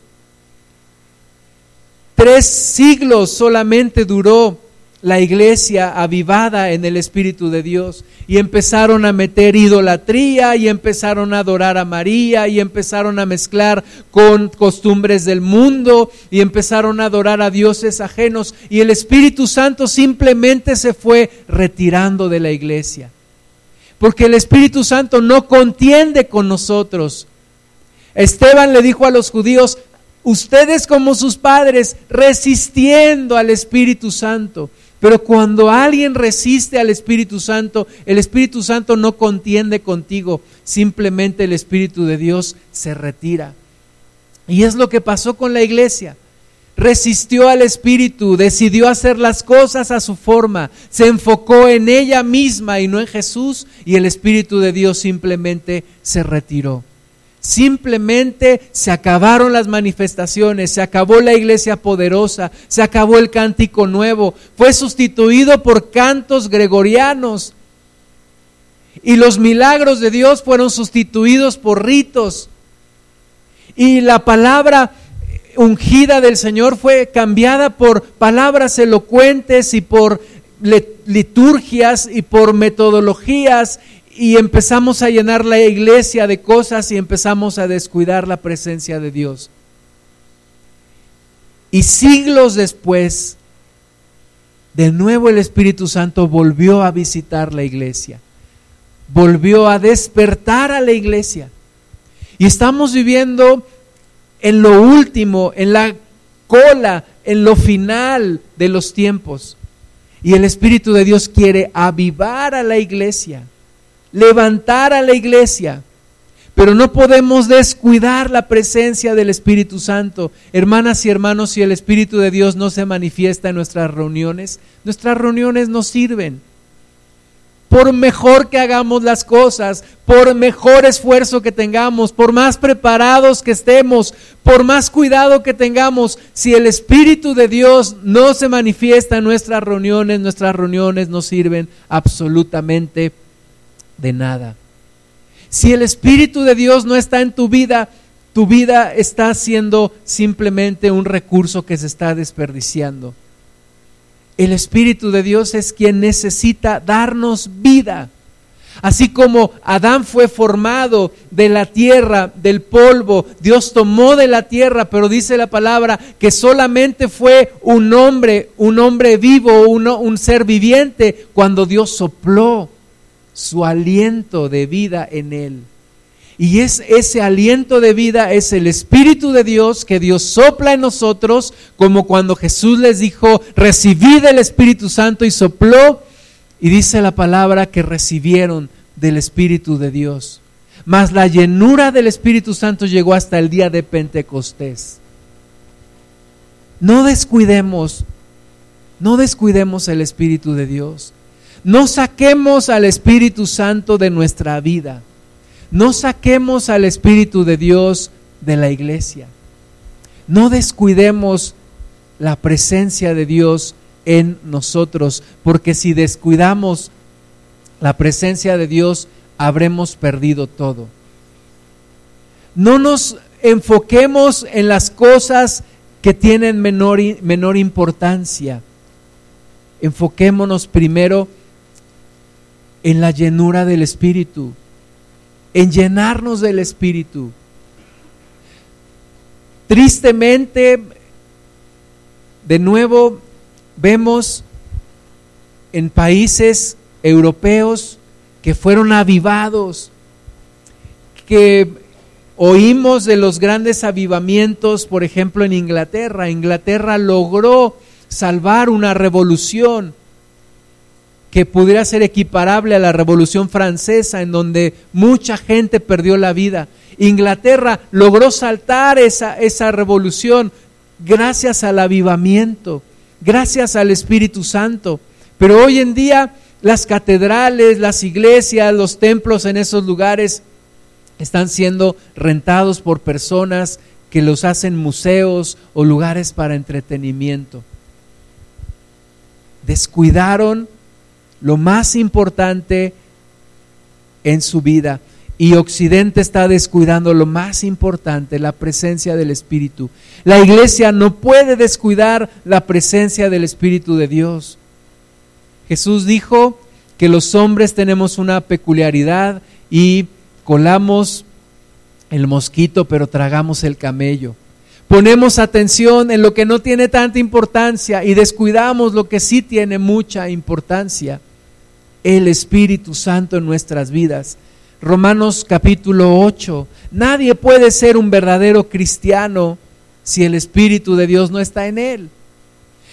Tres siglos solamente duró la iglesia avivada en el Espíritu de Dios y empezaron a meter idolatría y empezaron a adorar a María y empezaron a mezclar con costumbres del mundo y empezaron a adorar a dioses ajenos y el Espíritu Santo simplemente se fue retirando de la iglesia. Porque el Espíritu Santo no contiende con nosotros. Esteban le dijo a los judíos, ustedes como sus padres, resistiendo al Espíritu Santo. Pero cuando alguien resiste al Espíritu Santo, el Espíritu Santo no contiende contigo, simplemente el Espíritu de Dios se retira. Y es lo que pasó con la iglesia. Resistió al Espíritu, decidió hacer las cosas a su forma, se enfocó en ella misma y no en Jesús, y el Espíritu de Dios simplemente se retiró. Simplemente se acabaron las manifestaciones, se acabó la iglesia poderosa, se acabó el cántico nuevo, fue sustituido por cantos gregorianos. Y los milagros de Dios fueron sustituidos por ritos. Y la palabra ungida del Señor fue cambiada por palabras elocuentes y por liturgias y por metodologías y empezamos a llenar la iglesia de cosas y empezamos a descuidar la presencia de Dios. Y siglos después, de nuevo el Espíritu Santo volvió a visitar la iglesia, volvió a despertar a la iglesia. Y estamos viviendo en lo último, en la cola, en lo final de los tiempos. Y el Espíritu de Dios quiere avivar a la iglesia levantar a la iglesia. Pero no podemos descuidar la presencia del Espíritu Santo. Hermanas y hermanos, si el Espíritu de Dios no se manifiesta en nuestras reuniones, nuestras reuniones no sirven. Por mejor que hagamos las cosas, por mejor esfuerzo que tengamos, por más preparados que estemos, por más cuidado que tengamos, si el Espíritu de Dios no se manifiesta en nuestras reuniones, nuestras reuniones no sirven absolutamente de nada. Si el Espíritu de Dios no está en tu vida, tu vida está siendo simplemente un recurso que se está desperdiciando. El Espíritu de Dios es quien necesita darnos vida. Así como Adán fue formado de la tierra, del polvo, Dios tomó de la tierra, pero dice la palabra que solamente fue un hombre, un hombre vivo, un ser viviente, cuando Dios sopló su aliento de vida en él. Y es ese aliento de vida es el Espíritu de Dios que Dios sopla en nosotros, como cuando Jesús les dijo, recibid el Espíritu Santo y sopló, y dice la palabra que recibieron del Espíritu de Dios. Mas la llenura del Espíritu Santo llegó hasta el día de Pentecostés. No descuidemos, no descuidemos el Espíritu de Dios. No saquemos al Espíritu Santo de nuestra vida. No saquemos al Espíritu de Dios de la iglesia. No descuidemos la presencia de Dios en nosotros, porque si descuidamos la presencia de Dios, habremos perdido todo. No nos enfoquemos en las cosas que tienen menor, menor importancia. Enfoquémonos primero en la llenura del Espíritu, en llenarnos del Espíritu. Tristemente, de nuevo, vemos en países europeos que fueron avivados, que oímos de los grandes avivamientos, por ejemplo, en Inglaterra. Inglaterra logró salvar una revolución que pudiera ser equiparable a la Revolución Francesa, en donde mucha gente perdió la vida. Inglaterra logró saltar esa, esa revolución gracias al avivamiento, gracias al Espíritu Santo. Pero hoy en día las catedrales, las iglesias, los templos en esos lugares están siendo rentados por personas que los hacen museos o lugares para entretenimiento. Descuidaron lo más importante en su vida y Occidente está descuidando lo más importante, la presencia del Espíritu. La iglesia no puede descuidar la presencia del Espíritu de Dios. Jesús dijo que los hombres tenemos una peculiaridad y colamos el mosquito, pero tragamos el camello. Ponemos atención en lo que no tiene tanta importancia y descuidamos lo que sí tiene mucha importancia, el Espíritu Santo en nuestras vidas. Romanos capítulo 8, nadie puede ser un verdadero cristiano si el Espíritu de Dios no está en él.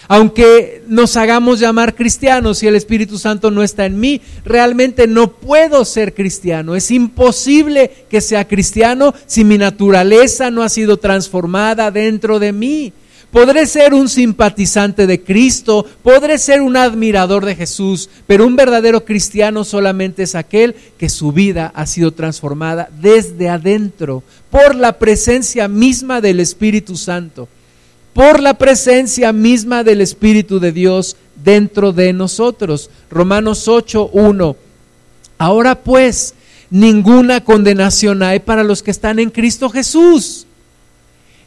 Aunque nos hagamos llamar cristianos y el Espíritu Santo no está en mí, realmente no puedo ser cristiano. Es imposible que sea cristiano si mi naturaleza no ha sido transformada dentro de mí. Podré ser un simpatizante de Cristo, podré ser un admirador de Jesús, pero un verdadero cristiano solamente es aquel que su vida ha sido transformada desde adentro por la presencia misma del Espíritu Santo por la presencia misma del Espíritu de Dios dentro de nosotros. Romanos 8, 1. Ahora pues, ninguna condenación hay para los que están en Cristo Jesús.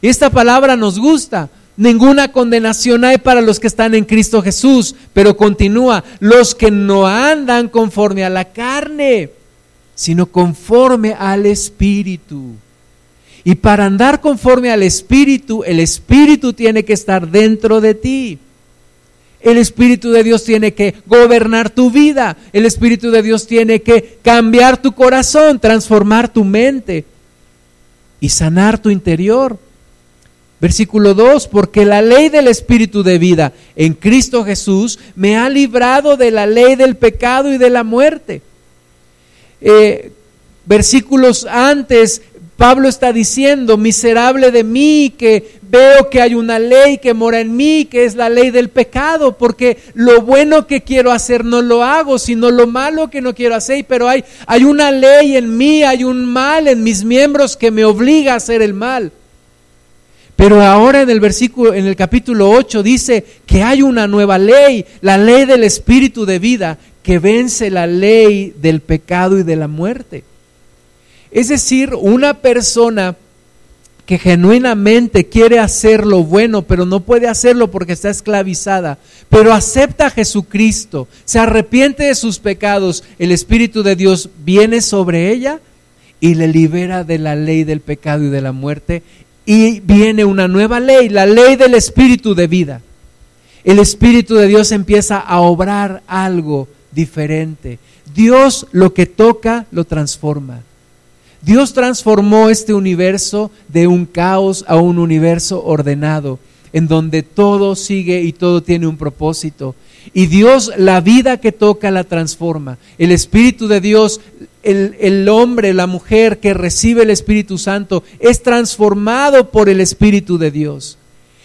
Esta palabra nos gusta. Ninguna condenación hay para los que están en Cristo Jesús, pero continúa, los que no andan conforme a la carne, sino conforme al Espíritu. Y para andar conforme al Espíritu, el Espíritu tiene que estar dentro de ti. El Espíritu de Dios tiene que gobernar tu vida. El Espíritu de Dios tiene que cambiar tu corazón, transformar tu mente y sanar tu interior. Versículo 2, porque la ley del Espíritu de vida en Cristo Jesús me ha librado de la ley del pecado y de la muerte. Eh, versículos antes Pablo está diciendo, miserable de mí, que veo que hay una ley que mora en mí, que es la ley del pecado, porque lo bueno que quiero hacer no lo hago, sino lo malo que no quiero hacer, pero hay, hay una ley en mí, hay un mal en mis miembros que me obliga a hacer el mal. Pero ahora en el versículo, en el capítulo 8 dice que hay una nueva ley, la ley del espíritu de vida, que vence la ley del pecado y de la muerte. Es decir, una persona que genuinamente quiere hacer lo bueno, pero no puede hacerlo porque está esclavizada, pero acepta a Jesucristo, se arrepiente de sus pecados, el Espíritu de Dios viene sobre ella y le libera de la ley del pecado y de la muerte, y viene una nueva ley, la ley del Espíritu de vida. El Espíritu de Dios empieza a obrar algo diferente. Dios lo que toca lo transforma. Dios transformó este universo de un caos a un universo ordenado, en donde todo sigue y todo tiene un propósito. Y Dios la vida que toca la transforma. El Espíritu de Dios, el, hombre, la mujer que recibe el Espíritu Santo, es transformado por el Espíritu de Dios.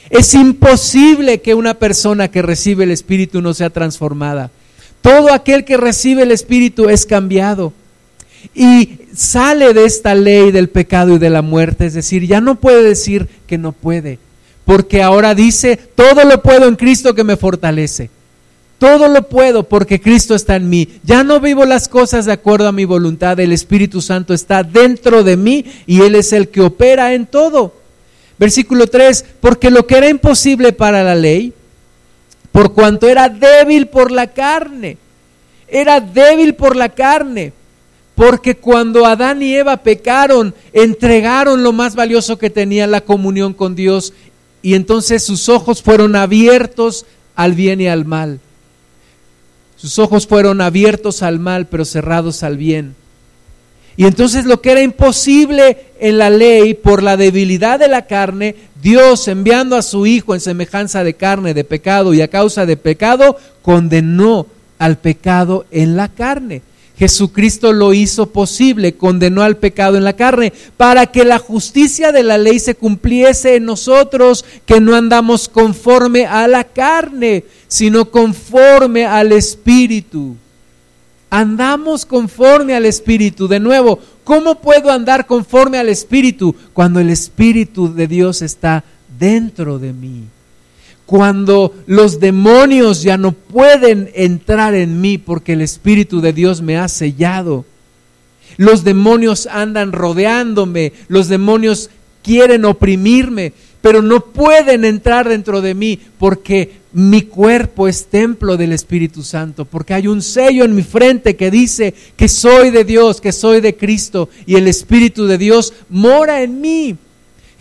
Es imposible que una persona que recibe el Espíritu no sea transformada. Todo aquel que recibe el Espíritu es cambiado y sale de esta ley del pecado y de la muerte, es decir, ya no puede decir que no puede, porque ahora dice, todo lo puedo en Cristo que me fortalece. Todo lo puedo porque Cristo está en mí. Ya no vivo las cosas de acuerdo a mi voluntad. El Espíritu Santo está dentro de mí y Él es el que opera en todo. Versículo 3, porque lo que era imposible para la ley, por cuanto era débil por la carne, era débil por la carne porque cuando Adán y Eva pecaron, entregaron lo más valioso que tenían, la comunión con Dios, y entonces sus ojos fueron abiertos al bien y al mal. Sus ojos fueron abiertos al mal, pero cerrados al bien. Y entonces lo que era imposible en la ley por la debilidad de la carne, Dios enviando a su Hijo en semejanza de carne, de pecado y a causa de pecado, condenó al pecado en la carne Jesucristo lo hizo posible, condenó al pecado en la carne, para que la justicia de la ley se cumpliese en nosotros, que no andamos conforme a la carne, sino conforme al Espíritu. Andamos conforme al Espíritu. De nuevo, ¿cómo puedo andar conforme al Espíritu cuando el Espíritu de Dios está dentro de mí? Cuando los demonios ya no pueden entrar en mí porque el Espíritu de Dios me ha sellado. Los demonios andan rodeándome, los demonios quieren oprimirme, pero no pueden entrar dentro de mí porque mi cuerpo es templo del Espíritu Santo, porque hay un sello en mi frente que dice que soy de Dios, que soy de Cristo y el Espíritu de Dios mora en mí.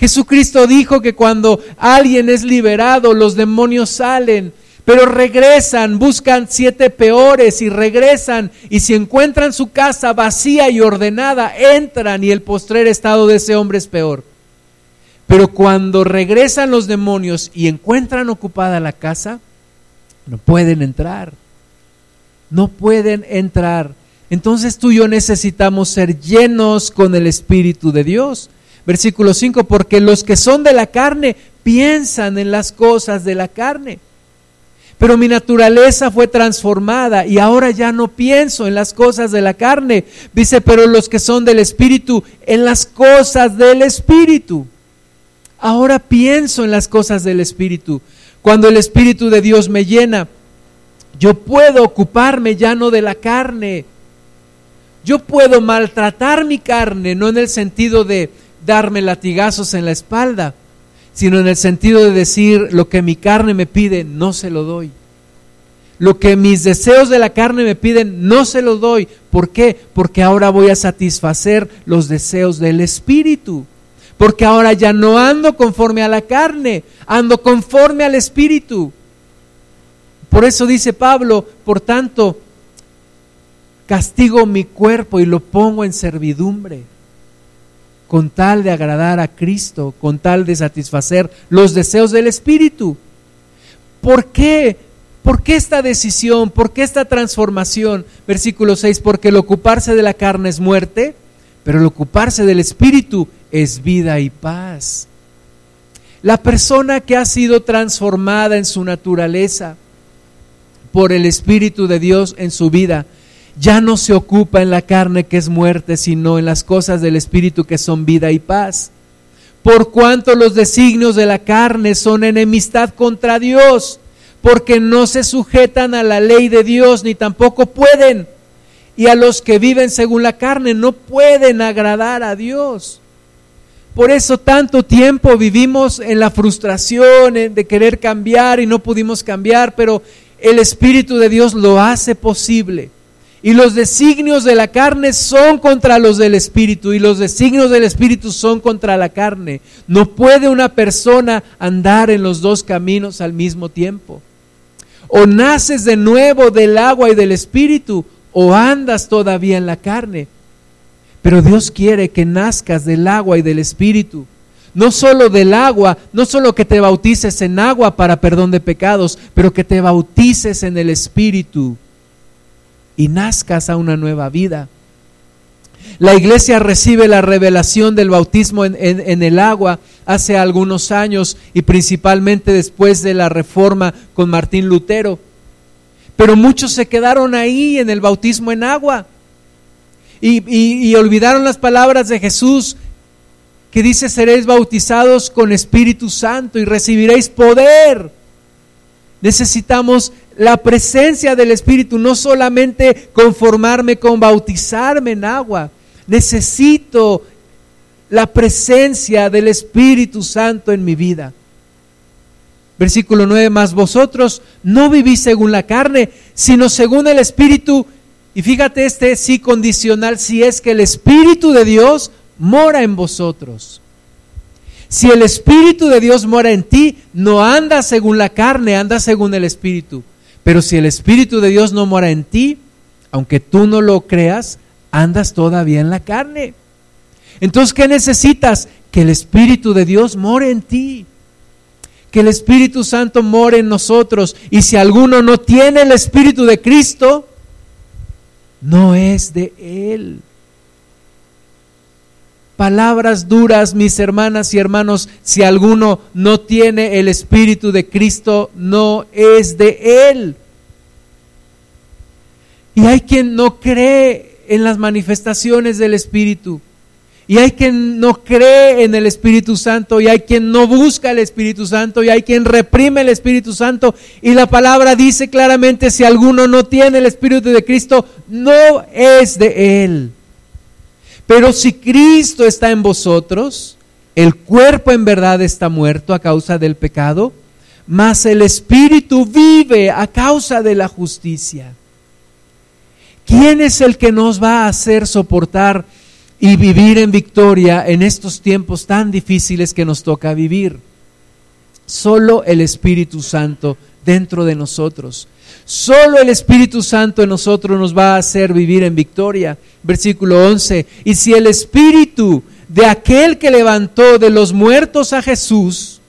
Jesucristo dijo que cuando alguien es liberado, los demonios salen, pero regresan, buscan siete peores y regresan, y si encuentran su casa vacía y ordenada, entran y el postrer estado de ese hombre es peor. Pero cuando regresan los demonios y encuentran ocupada la casa, no pueden entrar. No pueden entrar. Entonces tú y yo necesitamos ser llenos con el Espíritu de Dios. Versículo 5, porque los que son de la carne piensan en las cosas de la carne. Pero mi naturaleza fue transformada y ahora ya no pienso en las cosas de la carne. Dice, pero los que son del Espíritu, en las cosas del Espíritu. Ahora pienso en las cosas del Espíritu. Cuando el Espíritu de Dios me llena, yo puedo ocuparme ya no de la carne. Yo puedo maltratar mi carne, no en el sentido de darme latigazos en la espalda, sino en el sentido de decir lo que mi carne me pide, no se lo doy. Lo que mis deseos de la carne me piden, no se lo doy. ¿Por qué? Porque ahora voy a satisfacer los deseos del Espíritu. Porque ahora ya no ando conforme a la carne, ando conforme al Espíritu. Por eso dice Pablo, por tanto, castigo mi cuerpo y lo pongo en servidumbre con tal de agradar a Cristo, con tal de satisfacer los deseos del Espíritu. ¿Por qué? ¿Por qué esta decisión? ¿Por qué esta transformación? Versículo 6, porque el ocuparse de la carne es muerte, pero el ocuparse del Espíritu es vida y paz. La persona que ha sido transformada en su naturaleza por el Espíritu de Dios en su vida, ya no se ocupa en la carne que es muerte, sino en las cosas del Espíritu que son vida y paz. Por cuanto los designios de la carne son enemistad contra Dios, porque no se sujetan a la ley de Dios, ni tampoco pueden. Y a los que viven según la carne no pueden agradar a Dios. Por eso tanto tiempo vivimos en la frustración de querer cambiar y no pudimos cambiar, pero el Espíritu de Dios lo hace posible. Y los designios de la carne son contra los del Espíritu y los designios del Espíritu son contra la carne. No puede una persona andar en los dos caminos al mismo tiempo. O naces de nuevo del agua y del Espíritu o andas todavía en la carne. Pero Dios quiere que nazcas del agua y del Espíritu. No solo del agua, no solo que te bautices en agua para perdón de pecados, pero que te bautices en el Espíritu y nazcas a una nueva vida. La iglesia recibe la revelación del bautismo en, el agua hace algunos años y principalmente después de la reforma con Martín Lutero. Pero muchos se quedaron ahí en el bautismo en agua y, y olvidaron las palabras de Jesús que dice seréis bautizados con Espíritu Santo y recibiréis poder. Necesitamos la presencia del Espíritu, no solamente conformarme con bautizarme en agua, necesito la presencia del Espíritu Santo en mi vida. Versículo 9, más vosotros no vivís según la carne, sino según el Espíritu. Y fíjate este sí condicional, si es que el Espíritu de Dios mora en vosotros. Si el Espíritu de Dios mora en ti, no andas según la carne, andas según el Espíritu. Pero si el Espíritu de Dios no mora en ti, aunque tú no lo creas, andas todavía en la carne. Entonces, ¿qué necesitas? Que el Espíritu de Dios more en ti. Que el Espíritu Santo more en nosotros. Y si alguno no tiene el Espíritu de Cristo, no es de Él. Palabras duras, mis hermanas y hermanos, si alguno no tiene el Espíritu de Cristo, no es de Él. Y hay quien no cree en las manifestaciones del Espíritu. Y hay quien no cree en el Espíritu Santo, y hay quien no busca el Espíritu Santo, y hay quien reprime el Espíritu Santo. Y la palabra dice claramente, si alguno no tiene el Espíritu de Cristo, no es de Él. Pero si Cristo está en vosotros, el cuerpo en verdad está muerto a causa del pecado, mas el Espíritu vive a causa de la justicia. ¿Quién es el que nos va a hacer soportar y vivir en victoria en estos tiempos tan difíciles que nos toca vivir? Solo el Espíritu Santo dentro de nosotros. Solo el Espíritu Santo en nosotros nos va a hacer vivir en victoria. Versículo 11. Y si el Espíritu de aquel que levantó de los muertos a Jesús,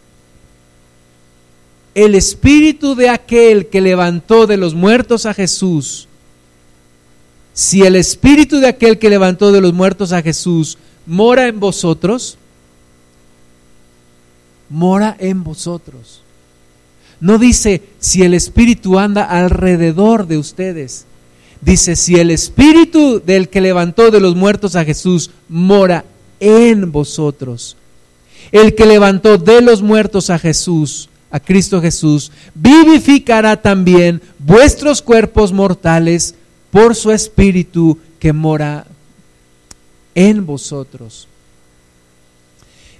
el Espíritu de aquel que levantó de los muertos a Jesús, si el Espíritu de aquel que levantó de los muertos a Jesús mora en vosotros, mora en vosotros. No dice si el Espíritu anda alrededor de ustedes. Dice si el Espíritu del que levantó de los muertos a Jesús mora en vosotros. El que levantó de los muertos a Jesús, a Cristo Jesús, vivificará también vuestros cuerpos mortales por su Espíritu que mora en vosotros.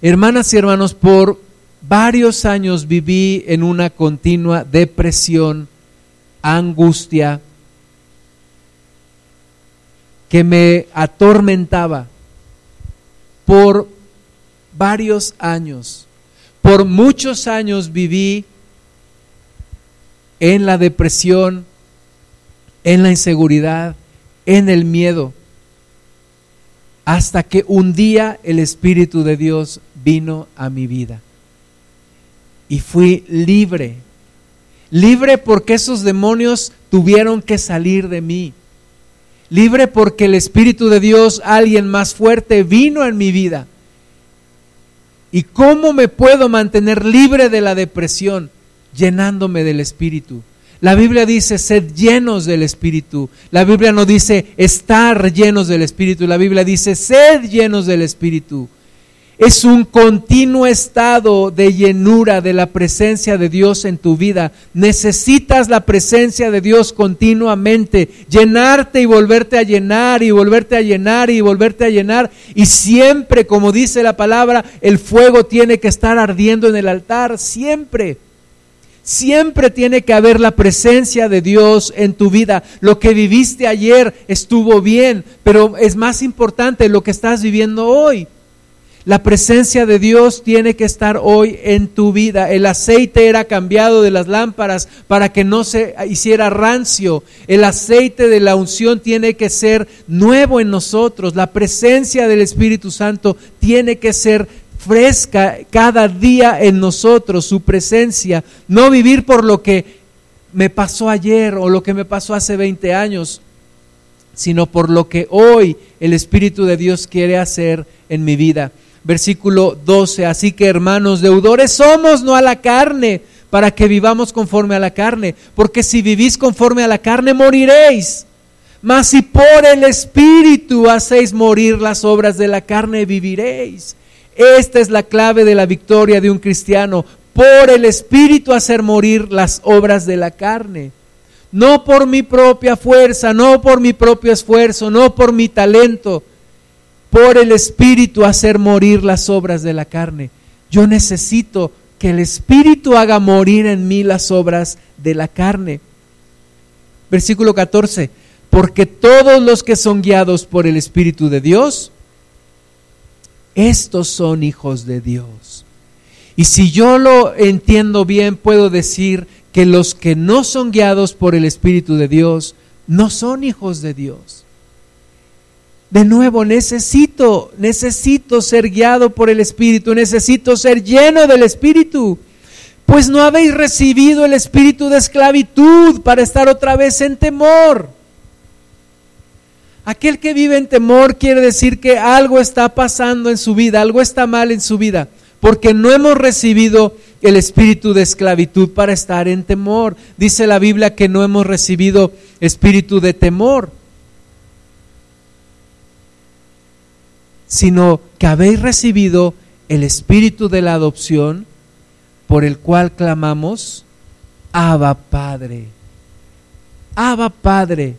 Hermanas y hermanos, por varios años viví en una continua depresión, angustia, que me atormentaba por varios años. Por muchos años viví en la depresión, en la inseguridad, en el miedo, hasta que un día el Espíritu de Dios vino a mi vida y fui libre. Libre porque esos demonios tuvieron que salir de mí. Libre porque el Espíritu de Dios, alguien más fuerte, vino en mi vida. ¿Y cómo me puedo mantener libre de la depresión? Llenándome del Espíritu. La Biblia dice, sed llenos del Espíritu. La Biblia no dice estar llenos del Espíritu. La Biblia dice, sed llenos del Espíritu. Es un continuo estado de llenura de la presencia de Dios en tu vida. Necesitas la presencia de Dios continuamente, llenarte y volverte a llenar y volverte a llenar y volverte a llenar. Y siempre, como dice la palabra, el fuego tiene que estar ardiendo en el altar, siempre. Siempre tiene que haber la presencia de Dios en tu vida. Lo que viviste ayer estuvo bien, pero es más importante lo que estás viviendo hoy. La presencia de Dios tiene que estar hoy en tu vida. El aceite era cambiado de las lámparas para que no se hiciera rancio. El aceite de la unción tiene que ser nuevo en nosotros. La presencia del Espíritu Santo tiene que ser fresca cada día en nosotros, su presencia. No vivir por lo que me pasó ayer o lo que me pasó hace 20 años, sino por lo que hoy el Espíritu de Dios quiere hacer en mi vida versículo 12. Así que hermanos, deudores somos, no a la carne, para que vivamos conforme a la carne, porque si vivís conforme a la carne, moriréis. Mas si por el Espíritu hacéis morir las obras de la carne, viviréis. Esta es la clave de la victoria de un cristiano, por el Espíritu hacer morir las obras de la carne. No por mi propia fuerza, no por mi propio esfuerzo, no por mi talento, por el Espíritu hacer morir las obras de la carne. Yo necesito que el Espíritu haga morir en mí las obras de la carne. Versículo 14, porque todos los que son guiados por el Espíritu de Dios, estos son hijos de Dios. Y si yo lo entiendo bien, puedo decir que los que no son guiados por el Espíritu de Dios, no son hijos de Dios. De nuevo, necesito, necesito ser guiado por el Espíritu, necesito ser lleno del Espíritu. Pues no habéis recibido el espíritu de esclavitud para estar otra vez en temor. Aquel que vive en temor quiere decir que algo está pasando en su vida, algo está mal en su vida, porque no hemos recibido el espíritu de esclavitud para estar en temor. Dice la Biblia que no hemos recibido espíritu de temor, sino que habéis recibido el espíritu de la adopción por el cual clamamos, Abba Padre. Abba Padre.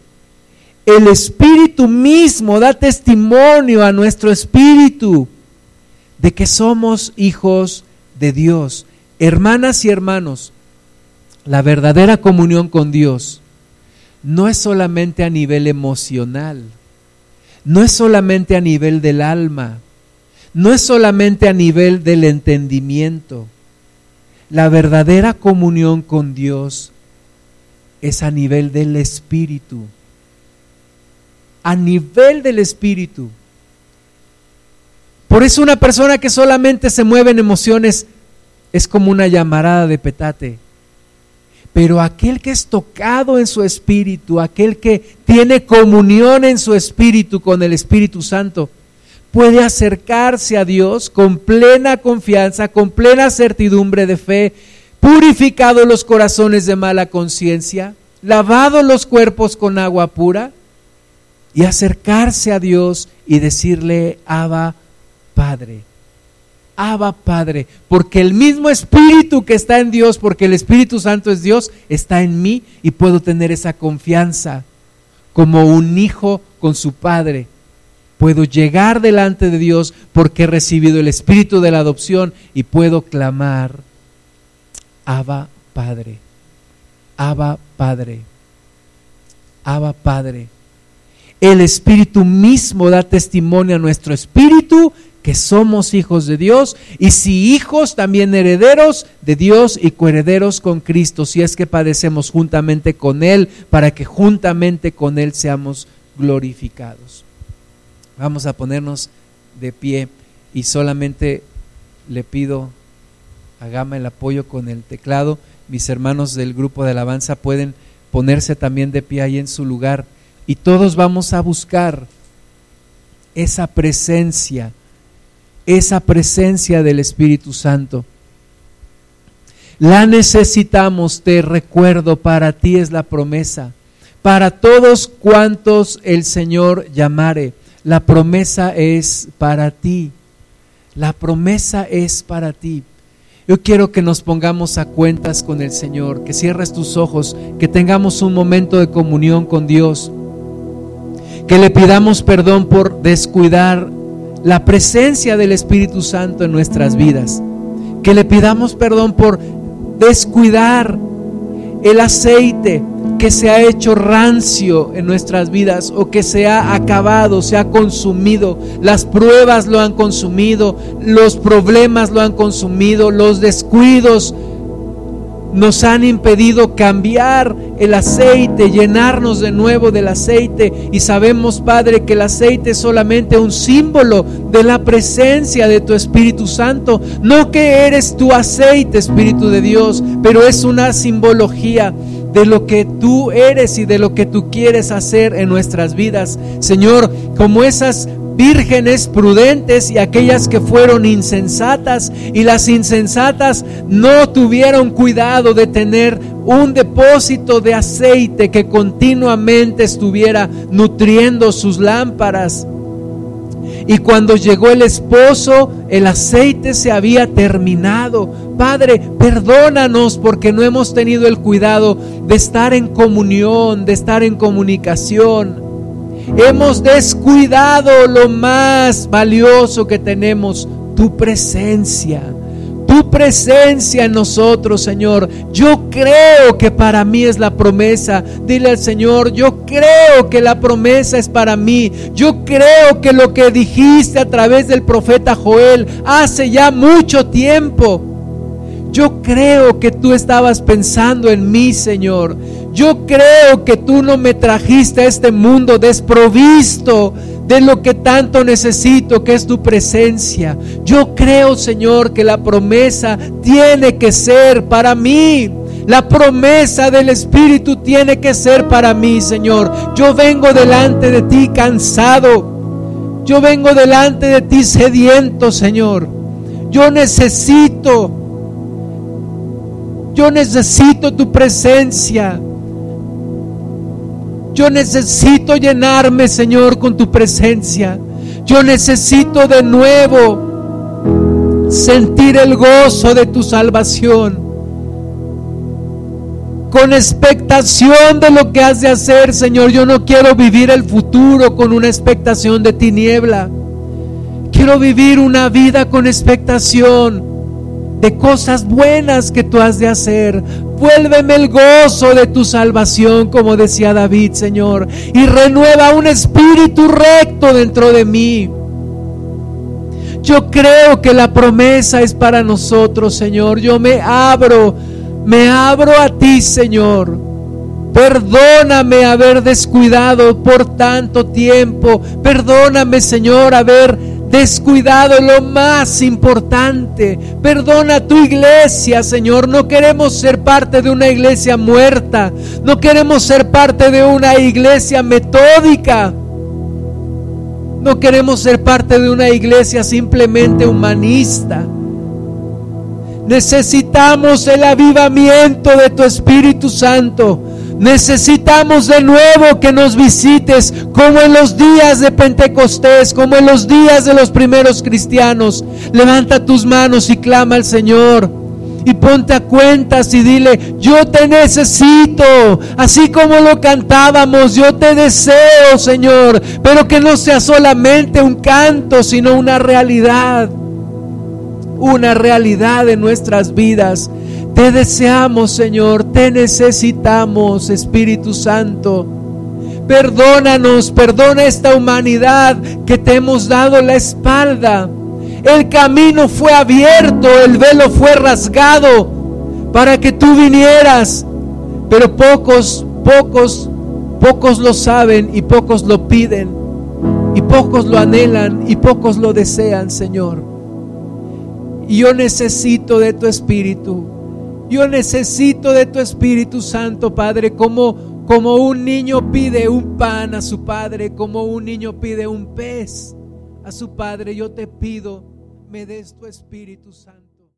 El Espíritu mismo da testimonio a nuestro espíritu de que somos hijos de Dios. Hermanas y hermanos, la verdadera comunión con Dios no es solamente a nivel emocional, no es solamente a nivel del alma, no es solamente a nivel del entendimiento. La verdadera comunión con Dios es a nivel del espíritu a nivel del espíritu. Por eso una persona que solamente se mueve en emociones es como una llamarada de petate. Pero aquel que es tocado en su espíritu, aquel que tiene comunión en su espíritu con el Espíritu Santo, puede acercarse a Dios con plena confianza, con plena certidumbre de fe, purificado los corazones de mala conciencia, lavado los cuerpos con agua pura y acercarse a Dios y decirle, Abba Padre. Abba Padre, porque el mismo Espíritu que está en Dios, porque el Espíritu Santo es Dios, está en mí y puedo tener esa confianza como un hijo con su Padre. Puedo llegar delante de Dios porque he recibido el Espíritu de la adopción y puedo clamar, Abba Padre, Abba Padre, Abba Padre. El Espíritu mismo da testimonio a nuestro espíritu que somos hijos de Dios y si hijos también herederos de Dios y coherederos con Cristo, si es que padecemos juntamente con Él, para que juntamente con Él seamos glorificados. Vamos a ponernos de pie y solamente le pido a el apoyo con el teclado. Mis hermanos del grupo de alabanza pueden ponerse también de pie ahí en su lugar y todos vamos a buscar esa presencia, esa presencia del Espíritu Santo. La necesitamos, te recuerdo, para ti es la promesa. Para todos cuantos el Señor llamare, la promesa es para ti. La promesa es para ti. Yo quiero que nos pongamos a cuentas con el Señor, que cierres tus ojos, que tengamos un momento de comunión con Dios que le pidamos perdón por descuidar la presencia del Espíritu Santo en nuestras vidas, que le pidamos perdón por descuidar el aceite que se ha hecho rancio en nuestras vidas o que se ha acabado, se ha consumido. Las pruebas lo han consumido, los problemas lo han consumido, los descuidos nos han impedido cambiar el aceite, llenarnos de nuevo del aceite. Y sabemos, Padre, que el aceite es solamente un símbolo de la presencia de tu Espíritu Santo. No que eres tu aceite, Espíritu de Dios, pero es una simbología de lo que tú eres y de lo que tú quieres hacer en nuestras vidas. Señor, como esas vírgenes prudentes y aquellas que fueron insensatas y las insensatas no tuvieron cuidado de tener un depósito de aceite que continuamente estuviera nutriendo sus lámparas. Y cuando llegó el esposo, el aceite se había terminado. Padre, perdónanos porque no hemos tenido el cuidado de estar en comunión, de estar en comunicación. Hemos descuidado lo más valioso que tenemos, tu presencia. Tu presencia en nosotros, Señor. Yo creo que para mí es la promesa. Dile al Señor, yo creo que la promesa es para mí. Yo creo que lo que dijiste a través del profeta Joel hace ya mucho tiempo. Yo creo que tú estabas pensando en mí, Señor. Yo creo que tú no me trajiste a este mundo desprovisto de lo que tanto necesito, que es tu presencia. Yo creo, Señor, que la promesa tiene que ser para mí. La promesa del Espíritu tiene que ser para mí, Señor. Yo vengo delante de ti cansado. Yo vengo delante de ti sediento, Señor. Yo necesito, yo necesito tu presencia. Yo necesito llenarme, Señor, con tu presencia. Yo necesito de nuevo sentir el gozo de tu salvación. Con expectación de lo que has de hacer, Señor. Yo no quiero vivir el futuro con una expectación de tiniebla. Quiero vivir una vida con expectación de cosas buenas que tú has de hacer. Vuélveme el gozo de tu salvación, como decía David, Señor, y renueva un espíritu recto dentro de mí. Yo creo que la promesa es para nosotros, Señor. Yo me abro, me abro a ti, Señor. Perdóname haber descuidado por tanto tiempo. Perdóname, Señor, haber descuidado lo más importante. Perdona tu iglesia, Señor. No queremos ser parte de una iglesia muerta. No queremos ser parte de una iglesia metódica. No queremos ser parte de una iglesia simplemente humanista. Necesitamos el avivamiento de tu Espíritu Santo Necesitamos de nuevo que nos visites como en los días de Pentecostés, como en los días de los primeros cristianos. Levanta tus manos y clama al Señor. Y ponte a cuentas y dile, yo te necesito, así como lo cantábamos, yo te deseo, Señor, pero que no sea solamente un canto, sino una realidad, una realidad de nuestras vidas. Te deseamos, Señor, te necesitamos, Espíritu Santo. Perdónanos, perdona esta humanidad que te hemos dado la espalda. El camino fue abierto, el velo fue rasgado para que tú vinieras. Pero pocos, pocos, pocos lo saben y pocos lo piden. Y pocos lo anhelan y pocos lo desean, Señor. Y yo necesito de tu espíritu. Yo necesito de tu Espíritu Santo, Padre, como, como un niño pide un pan a su Padre, como un niño pide un pez a su Padre. Yo te pido, me des tu Espíritu Santo.